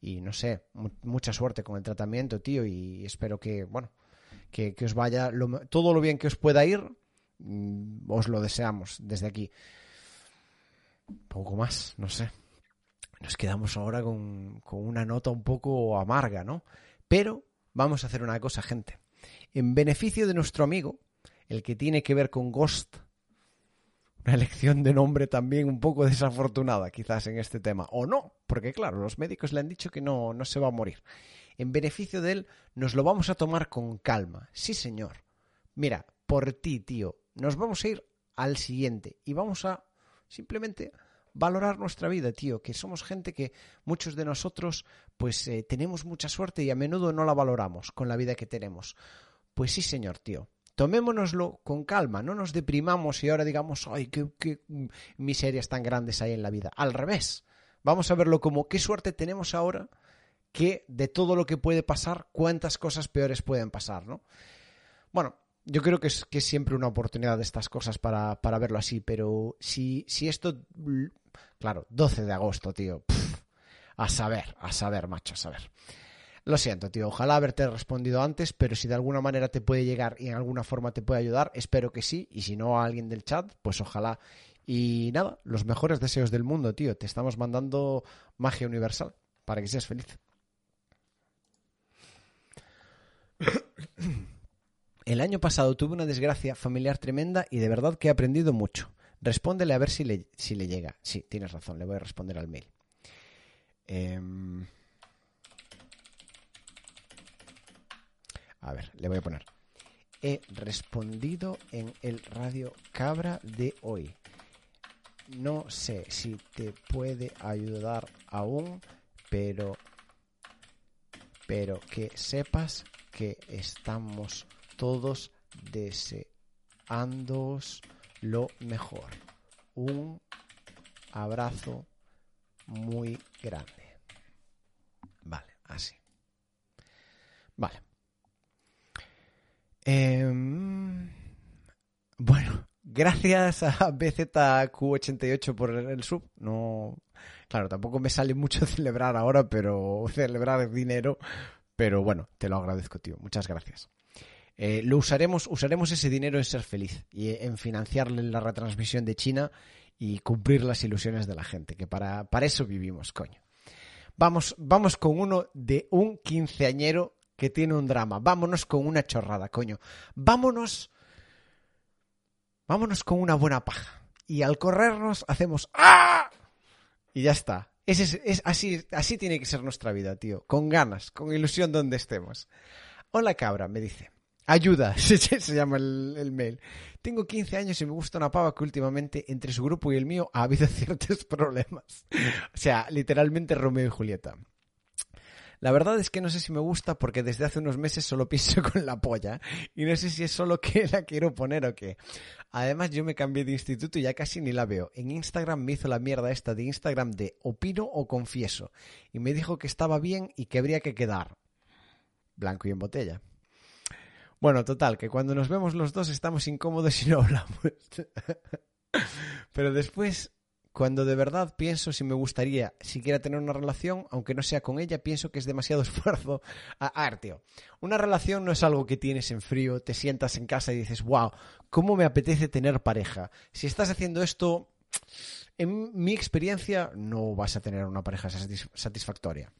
y no sé, mucha suerte con el tratamiento, tío. Y espero que, bueno, que, que os vaya lo, todo lo bien que os pueda ir, mm, os lo deseamos desde aquí. Poco más, no sé nos quedamos ahora con, con, una nota un poco amarga, ¿no? Pero vamos a hacer una cosa, gente. En beneficio de nuestro amigo, el que tiene que ver con Ghost, una elección de nombre también un poco desafortunada quizás en este tema, o no, porque claro, los médicos le han dicho que no, no se va a morir. En beneficio de él, nos lo vamos a tomar con calma. Sí, señor. Mira, por ti, tío, nos vamos a ir al siguiente y vamos a simplemente valorar nuestra vida, tío, que somos gente que muchos de nosotros pues eh, tenemos mucha suerte y a menudo no la valoramos con la vida que tenemos. Pues sí, señor, tío. Tomémonoslo con calma, no nos deprimamos y ahora digamos, ay, qué, miserias tan grandes hay en la vida. Al revés, vamos a verlo como qué suerte tenemos ahora que de todo lo que puede pasar, cuántas cosas peores pueden pasar, ¿no? Bueno, yo creo que es, que siempre una oportunidad de estas cosas para, para verlo así, pero si, si esto Claro, 12 de agosto, tío. A saber, a saber, macho, a saber. Lo siento, tío. Ojalá haberte respondido antes, pero si de alguna manera te puede llegar y en alguna forma te puede ayudar, espero que sí. Y si no a alguien del chat, pues ojalá. Y nada, los mejores deseos del mundo, tío. Te estamos mandando magia universal para que seas feliz. El año pasado tuve una desgracia familiar tremenda y de verdad que he aprendido mucho. Respóndele a ver si le, si le llega. Sí, tienes razón, le voy a responder al mail. Eh... A ver, le voy a poner. He respondido en el radio cabra de hoy. No sé si te puede ayudar aún, pero pero que sepas que estamos todos deseando lo mejor. Un abrazo muy grande. Vale, así. Vale. Eh, bueno, gracias a BZQ88 por el sub. No, claro, tampoco me sale mucho celebrar ahora, pero celebrar dinero. Pero bueno, te lo agradezco, tío. Muchas gracias. Eh, lo usaremos, usaremos ese dinero en ser feliz y en financiarle la retransmisión de China y cumplir las ilusiones de la gente, que para, para eso vivimos, coño. Vamos, vamos con uno de un quinceañero que tiene un drama. Vámonos con una chorrada, coño. Vámonos. Vámonos con una buena paja. Y al corrernos hacemos ¡Ah! Y ya está. es, es, así, así tiene que ser nuestra vida, tío. Con ganas, con ilusión donde estemos. Hola cabra, me dice. Ayuda, se, llama el, mail. Tengo 15 años y me gusta una pava que últimamente entre su grupo y el mío ha habido ciertos problemas. O sea, literalmente Romeo y Julieta. La verdad es que no sé si me gusta porque desde hace unos meses solo pienso con la polla y no sé si es solo que la quiero poner o qué. Además yo me cambié de instituto y ya casi ni la veo. En Instagram me hizo la mierda esta de Instagram de opino o confieso y me dijo que estaba bien y que habría que quedar. Blanco y en botella. Bueno, total, que cuando nos vemos los dos estamos incómodos y no hablamos. Pero después, cuando de verdad pienso si me gustaría siquiera tener una relación, aunque no sea con ella, pienso que es demasiado esfuerzo. A, ver, tío, una relación no es algo que tienes en frío, te sientas en casa y dices, wow, ¿cómo me apetece tener pareja? Si estás haciendo esto, en mi experiencia, no vas a tener una pareja satisfactoria.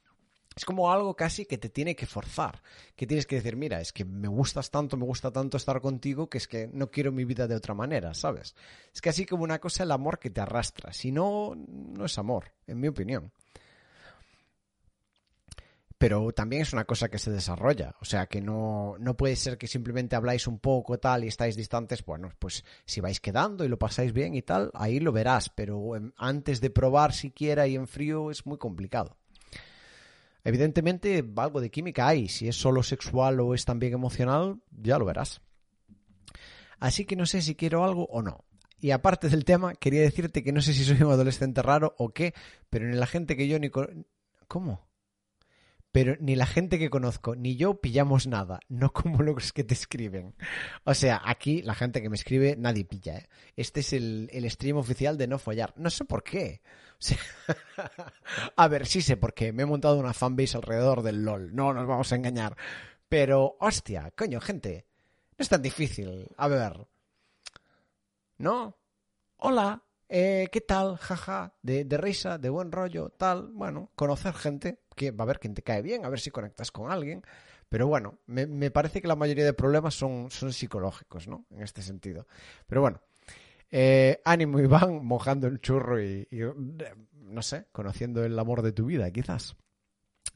Es como algo casi que te tiene que forzar, que tienes que decir, mira, es que me gustas tanto, me gusta tanto estar contigo, que es que no quiero mi vida de otra manera, ¿sabes? Es casi como una cosa el amor que te arrastra, si no, no es amor, en mi opinión. Pero también es una cosa que se desarrolla, o sea que no, no puede ser que simplemente habláis un poco tal y estáis distantes, bueno, pues si vais quedando y lo pasáis bien y tal, ahí lo verás, pero antes de probar siquiera y en frío es muy complicado. Evidentemente, algo de química hay. Si es solo sexual o es también emocional, ya lo verás. Así que no sé si quiero algo o no. Y aparte del tema, quería decirte que no sé si soy un adolescente raro o qué, pero ni la gente que yo ni... ¿Cómo? pero ni la gente que conozco ni yo pillamos nada, no como los que te escriben. O sea, aquí la gente que me escribe nadie pilla. ¿eh? Este es el, el, stream oficial de no follar. No sé por qué. a ver, sí sé por qué. Me he montado una fanbase alrededor del LOL. No nos vamos a engañar. Pero, hostia, coño, gente. No es tan difícil. A ver. ¿No? Hola, eh, ¿qué tal? Jaja, de, de, risa, de buen rollo, tal. Bueno, conocer gente, que va a ver quién te cae bien, a ver si conectas con alguien. Pero bueno, me, me parece que la mayoría de problemas son, son psicológicos, ¿no? En este sentido. Pero bueno, eh, ánimo Iván, mojando el churro y, no sé, conociendo el amor de tu vida, quizás.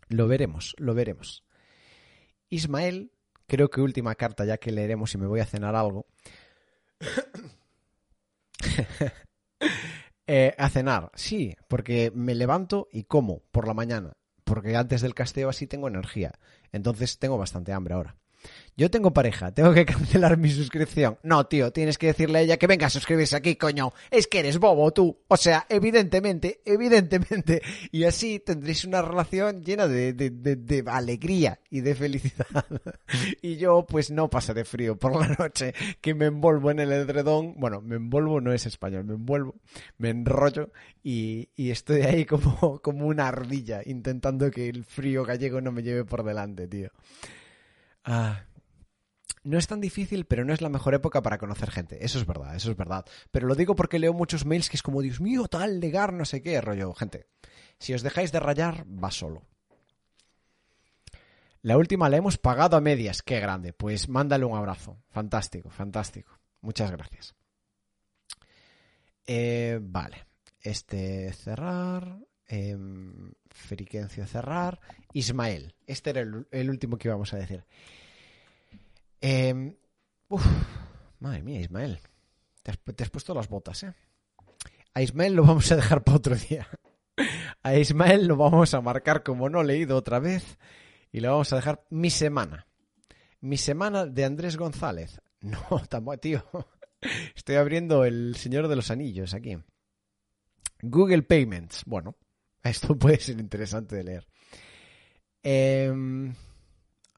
Lo veremos, lo veremos. Ismael, creo que última carta ya que leeremos y me voy a cenar algo. Eh, a cenar, sí, porque me levanto y como por la mañana, porque antes del casteo así tengo energía. Entonces tengo bastante hambre ahora. Yo tengo pareja, tengo que cancelar mi suscripción. No, tío, tienes que decirle a ella que venga a suscribirse aquí, coño. Es que eres bobo tú. O sea, evidentemente, evidentemente. Y así tendréis una relación llena de, de, de, alegría y de felicidad. y yo, pues no pasaré frío por la noche, que me envuelvo en el edredón. Bueno, me envuelvo no es español, me envuelvo, me enrollo y, y estoy ahí como, como una ardilla intentando que el frío gallego no me lleve por delante, tío. Ah, no es tan difícil, pero no es la mejor época para conocer gente. Eso es verdad, eso es verdad. Pero lo digo porque leo muchos mails que es como, Dios mío, tal, legar, no sé qué, rollo. Gente, si os dejáis de rayar, va solo. La última la hemos pagado a medias. Qué grande. Pues mándale un abrazo. Fantástico, fantástico. Muchas gracias. Eh, vale. Este cerrar. Eh, Friquencio cerrar. Ismael. Este era el, último que íbamos a decir. Eh, madre mía, Ismael. Te has, puesto las botas, ¿eh? A Ismael lo vamos a dejar para otro día. A Ismael lo vamos a marcar como no leído otra vez y le vamos a dejar mi semana. Mi semana de Andrés González. No, tampoco, tío. Estoy abriendo el Señor de los Anillos aquí. Google Payments. Bueno, esto puede ser interesante de leer. Em,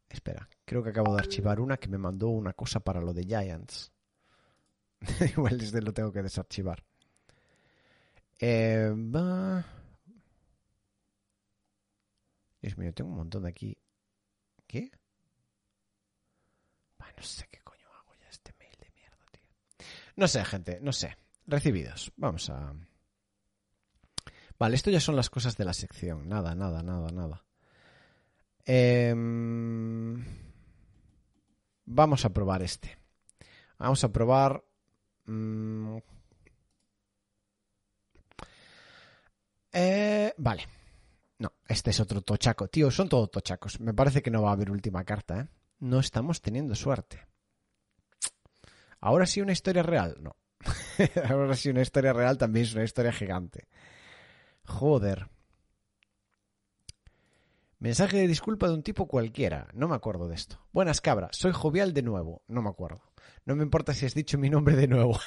espera, creo que acabo de archivar una que me mandó una cosa para lo de Giants. Igual este lo tengo que desarchivar. Eh, va... Dios mío, tengo un montón de aquí. ¿Qué? No sé qué coño hago ya este mail de mierda, tío. No sé, gente, no sé. Recibidos. Vamos a... Vale, esto ya son las cosas de la sección. Nada, nada, nada, nada. Em, Vamos a probar este. Vamos a probar... mm, eh, vale. No, este es otro tochaco. Tío, son todos tochacos. Me parece que no va a haber última carta, ¿eh? No estamos teniendo suerte. Ahora sí una historia real. No. Ahora sí una historia real también es una historia gigante. Joder. Mensaje de disculpa de un tipo cualquiera. No me acuerdo de esto. Buenas cabra, soy jovial de nuevo. No me acuerdo. No me importa si has dicho mi nombre de nuevo.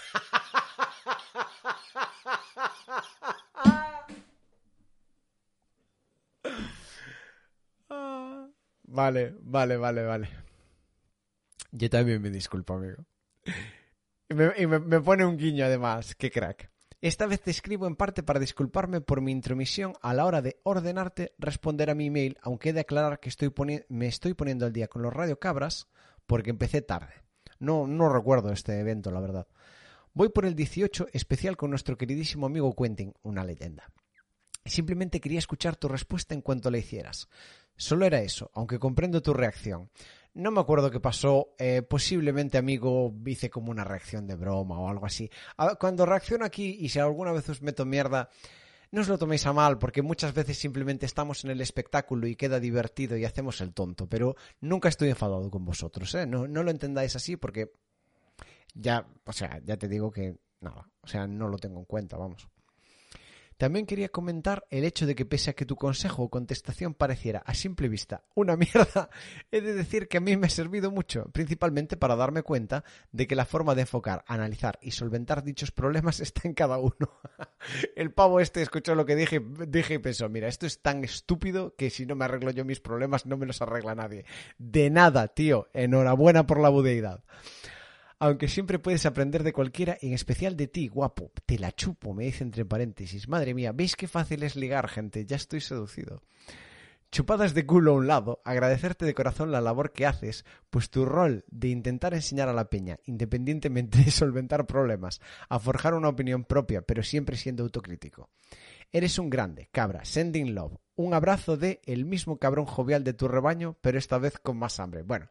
Vale, vale, vale, vale. Yo también me disculpo, amigo. Y me, me- me pone un guiño además. Qué crack. Esta vez te escribo en parte para disculparme por mi intromisión a la hora de ordenarte responder a mi email, aunque he de aclarar que estoy me estoy poniendo al día con los radiocabras porque empecé tarde. No, no recuerdo este evento, la verdad. Voy por el 18 especial con nuestro queridísimo amigo Quentin, una leyenda. Simplemente quería escuchar tu respuesta en cuanto la hicieras. Solo era eso, aunque comprendo tu reacción. No me acuerdo qué pasó. eh, posiblemente, amigo, hice como una reacción de broma o algo así. Cuando reacciono aquí y si alguna vez os meto mierda, no os lo toméis a mal, porque muchas veces simplemente estamos en el espectáculo y queda divertido y hacemos el tonto. Pero nunca estoy enfadado con vosotros, ¿eh? No, no lo entendáis así porque ya, o sea, ya te digo que nada, o sea, no lo tengo en cuenta, vamos. También quería comentar el hecho de que pese a que tu consejo o contestación pareciera a simple vista una mierda, he de decir que a mí me ha servido mucho, principalmente para darme cuenta de que la forma de enfocar, analizar y solventar dichos problemas está en cada uno. El pavo este escuchó lo que dije, dije y pensó, mira, esto es tan estúpido que si no me arreglo yo mis problemas no me los arregla nadie. De nada, tío, enhorabuena por la budeidad. Aunque siempre puedes aprender de cualquiera, en especial de ti, guapo. Te la chupo, me dice entre paréntesis. Madre mía, ¿veis qué fácil es ligar, gente? Ya estoy seducido. Chupadas de culo a un lado, agradecerte de corazón la labor que haces, pues tu rol de intentar enseñar a la peña, independientemente de solventar problemas, a forjar una opinión propia, pero siempre siendo autocrítico. Eres un grande, cabra, sending love. Un abrazo de el mismo cabrón jovial de tu rebaño, pero esta vez con más hambre. Bueno,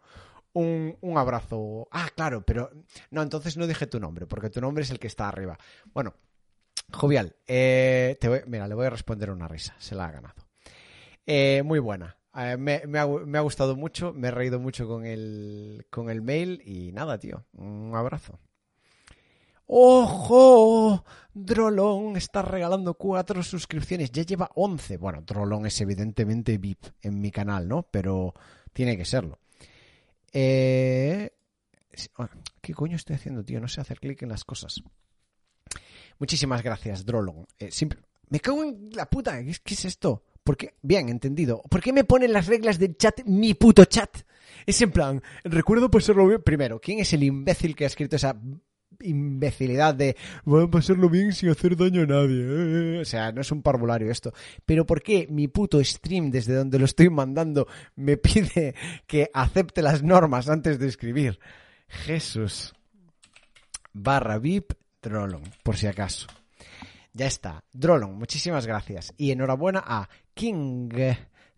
un, un abrazo. Ah, claro, pero no, entonces no dije tu nombre, porque tu nombre es el que está arriba. Bueno, jovial, eh, te mira, le voy a responder una risa, se la ha ganado. Eh, muy buena. Eh, me, ha, me ha gustado mucho, me he reído mucho con el, con el mail y nada, tío, un abrazo. ¡Ojo! Drolón está regalando cuatro suscripciones. Ya lleva 11. Bueno, Drolón es evidentemente VIP en mi canal, ¿no? Pero tiene que serlo. Eh... ¿Qué coño estoy haciendo, tío? No sé hacer clic en las cosas. Muchísimas gracias, Drolon. Eh, Me cago en la puta. ¿Qué es, esto? ¿Por qué? Bien, entendido. ¿Por qué me ponen las reglas del chat mi puto chat? Es en plan, recuerdo pasarlo bien. Primero, ¿quién es el imbécil que ha escrito esa imbecilidad de voy a pasarlo bien sin hacer daño a nadie? Eh, O sea, no es un parvulario esto. Pero ¿por qué mi puto stream desde donde lo estoy mandando me pide que acepte las normas antes de escribir? Jesús. Barra VIP Drolon, por si acaso. Ya está. Drolon, muchísimas gracias. Y enhorabuena a King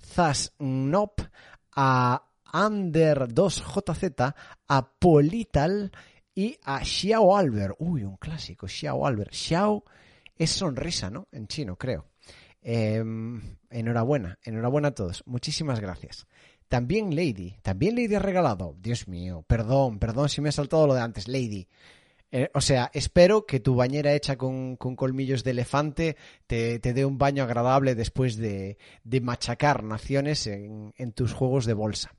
Zasnop, a Under2JZ, a Polital y a Xiao Albert. Uy, un clásico, Xiao Albert. Xiao es sonrisa, ¿no? En chino, creo. Eh, enhorabuena, enhorabuena a todos. Muchísimas gracias. También Lady, también Lady ha regalado. Dios mío, perdón, perdón si me ha saltado lo de antes. Lady, eh, o sea, espero que tu bañera hecha con, colmillos de elefante te, te dé un baño agradable después de, de machacar naciones en tus juegos de bolsa.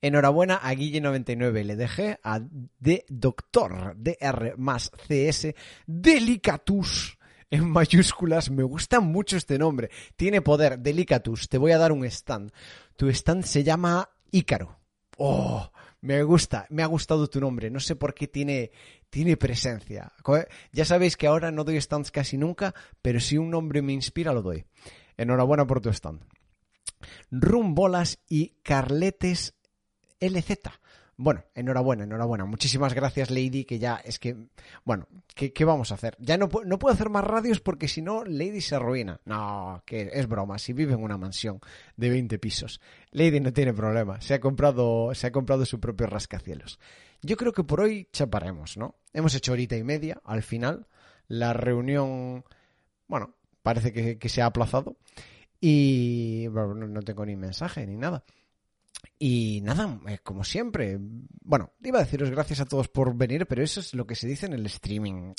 Enhorabuena a Guille99, le dejé a D Doctor DR más CS Delicatus en mayúsculas. Me gusta mucho este nombre. Tiene poder, Delicatus. Te voy a dar un stand. Tu stand se llama Ícaro. Oh, me gusta, me ha gustado tu nombre. No sé por qué tiene, tiene presencia. Ya sabéis que ahora no doy stands casi nunca, pero si un nombre me inspira, lo doy. Enhorabuena por tu stand. Rumbolas y Carletes LZ. Bueno, enhorabuena, enhorabuena. Muchísimas gracias, Lady, que ya es que, bueno, ¿qué, vamos a hacer? Ya no, no puedo hacer más radios porque si no, Lady se arruina. No, que es broma, si vive en una mansión de 20 pisos. Lady no tiene problema, se ha comprado, se ha comprado su propio rascacielos. Yo creo que por hoy chaparemos, ¿no? Hemos hecho horita y media al final. La reunión, bueno, parece que, se ha aplazado. Y no tengo ni mensaje ni nada. Y nada, eh, como siempre, bueno, iba a deciros gracias a todos por venir, pero eso es lo que se dice en el streaming.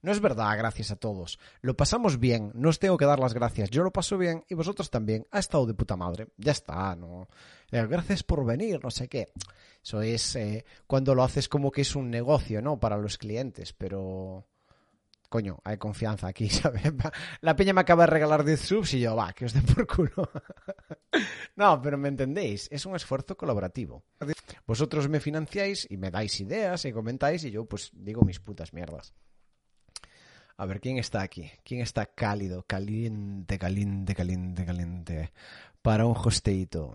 No es verdad, gracias a todos. Lo pasamos bien, no os tengo que dar las gracias. Yo lo paso bien y vosotros también. Ha estado de puta madre. Ya está, no. Eh, gracias por venir, no sé qué. Eso es eh, cuando lo haces como que es un negocio, ¿no? Para los clientes, pero coño, hay confianza aquí, ¿sabes? La peña me acaba de regalar 10 subs y yo, va, que os den por culo. no, pero me entendéis, es un esfuerzo colaborativo. Vosotros me financiáis y me dais ideas y comentáis y yo pues digo mis putas mierdas. A ver, ¿quién está aquí? ¿Quién está cálido, caliente, caliente, caliente, caliente? Para un hosteito.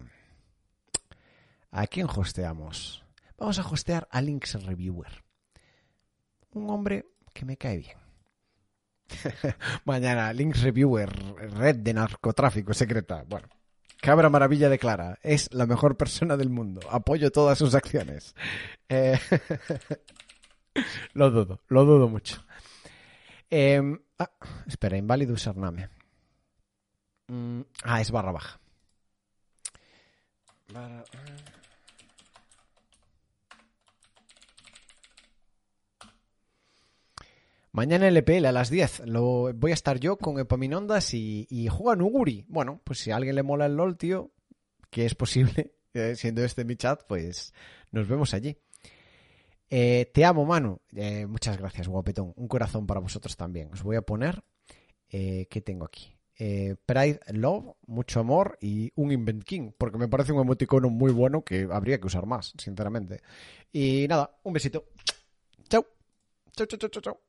¿A quién hosteamos? Vamos a hostear a Links Reviewer. Un hombre que me cae bien. Mañana, Links Reviewer, red de narcotráfico secreta. Bueno, Cabra Maravilla declara, es la mejor persona del mundo. Apoyo todas sus acciones. Eh, lo dudo, lo dudo mucho. Em, ah, espera, inválido username. Mm, ah, es barra baja. Barra... Mañana en LPL a las 10 lo, voy a estar yo con Epaminondas y, y Juan Uguri. Bueno, pues si a alguien le mola el LOL, tío, que es posible, eh, siendo este mi chat, pues nos vemos allí. Eh, te amo, Manu. Eh, muchas gracias, guapetón. Un corazón para vosotros también. Os voy a poner. ¿Qué tengo aquí? Pride, Love, mucho amor y un Invent King, porque me parece un emoticono muy bueno que habría que usar más, sinceramente. Y nada, un besito. Chao. Chao, chao, chao, chao.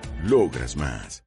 Logras más.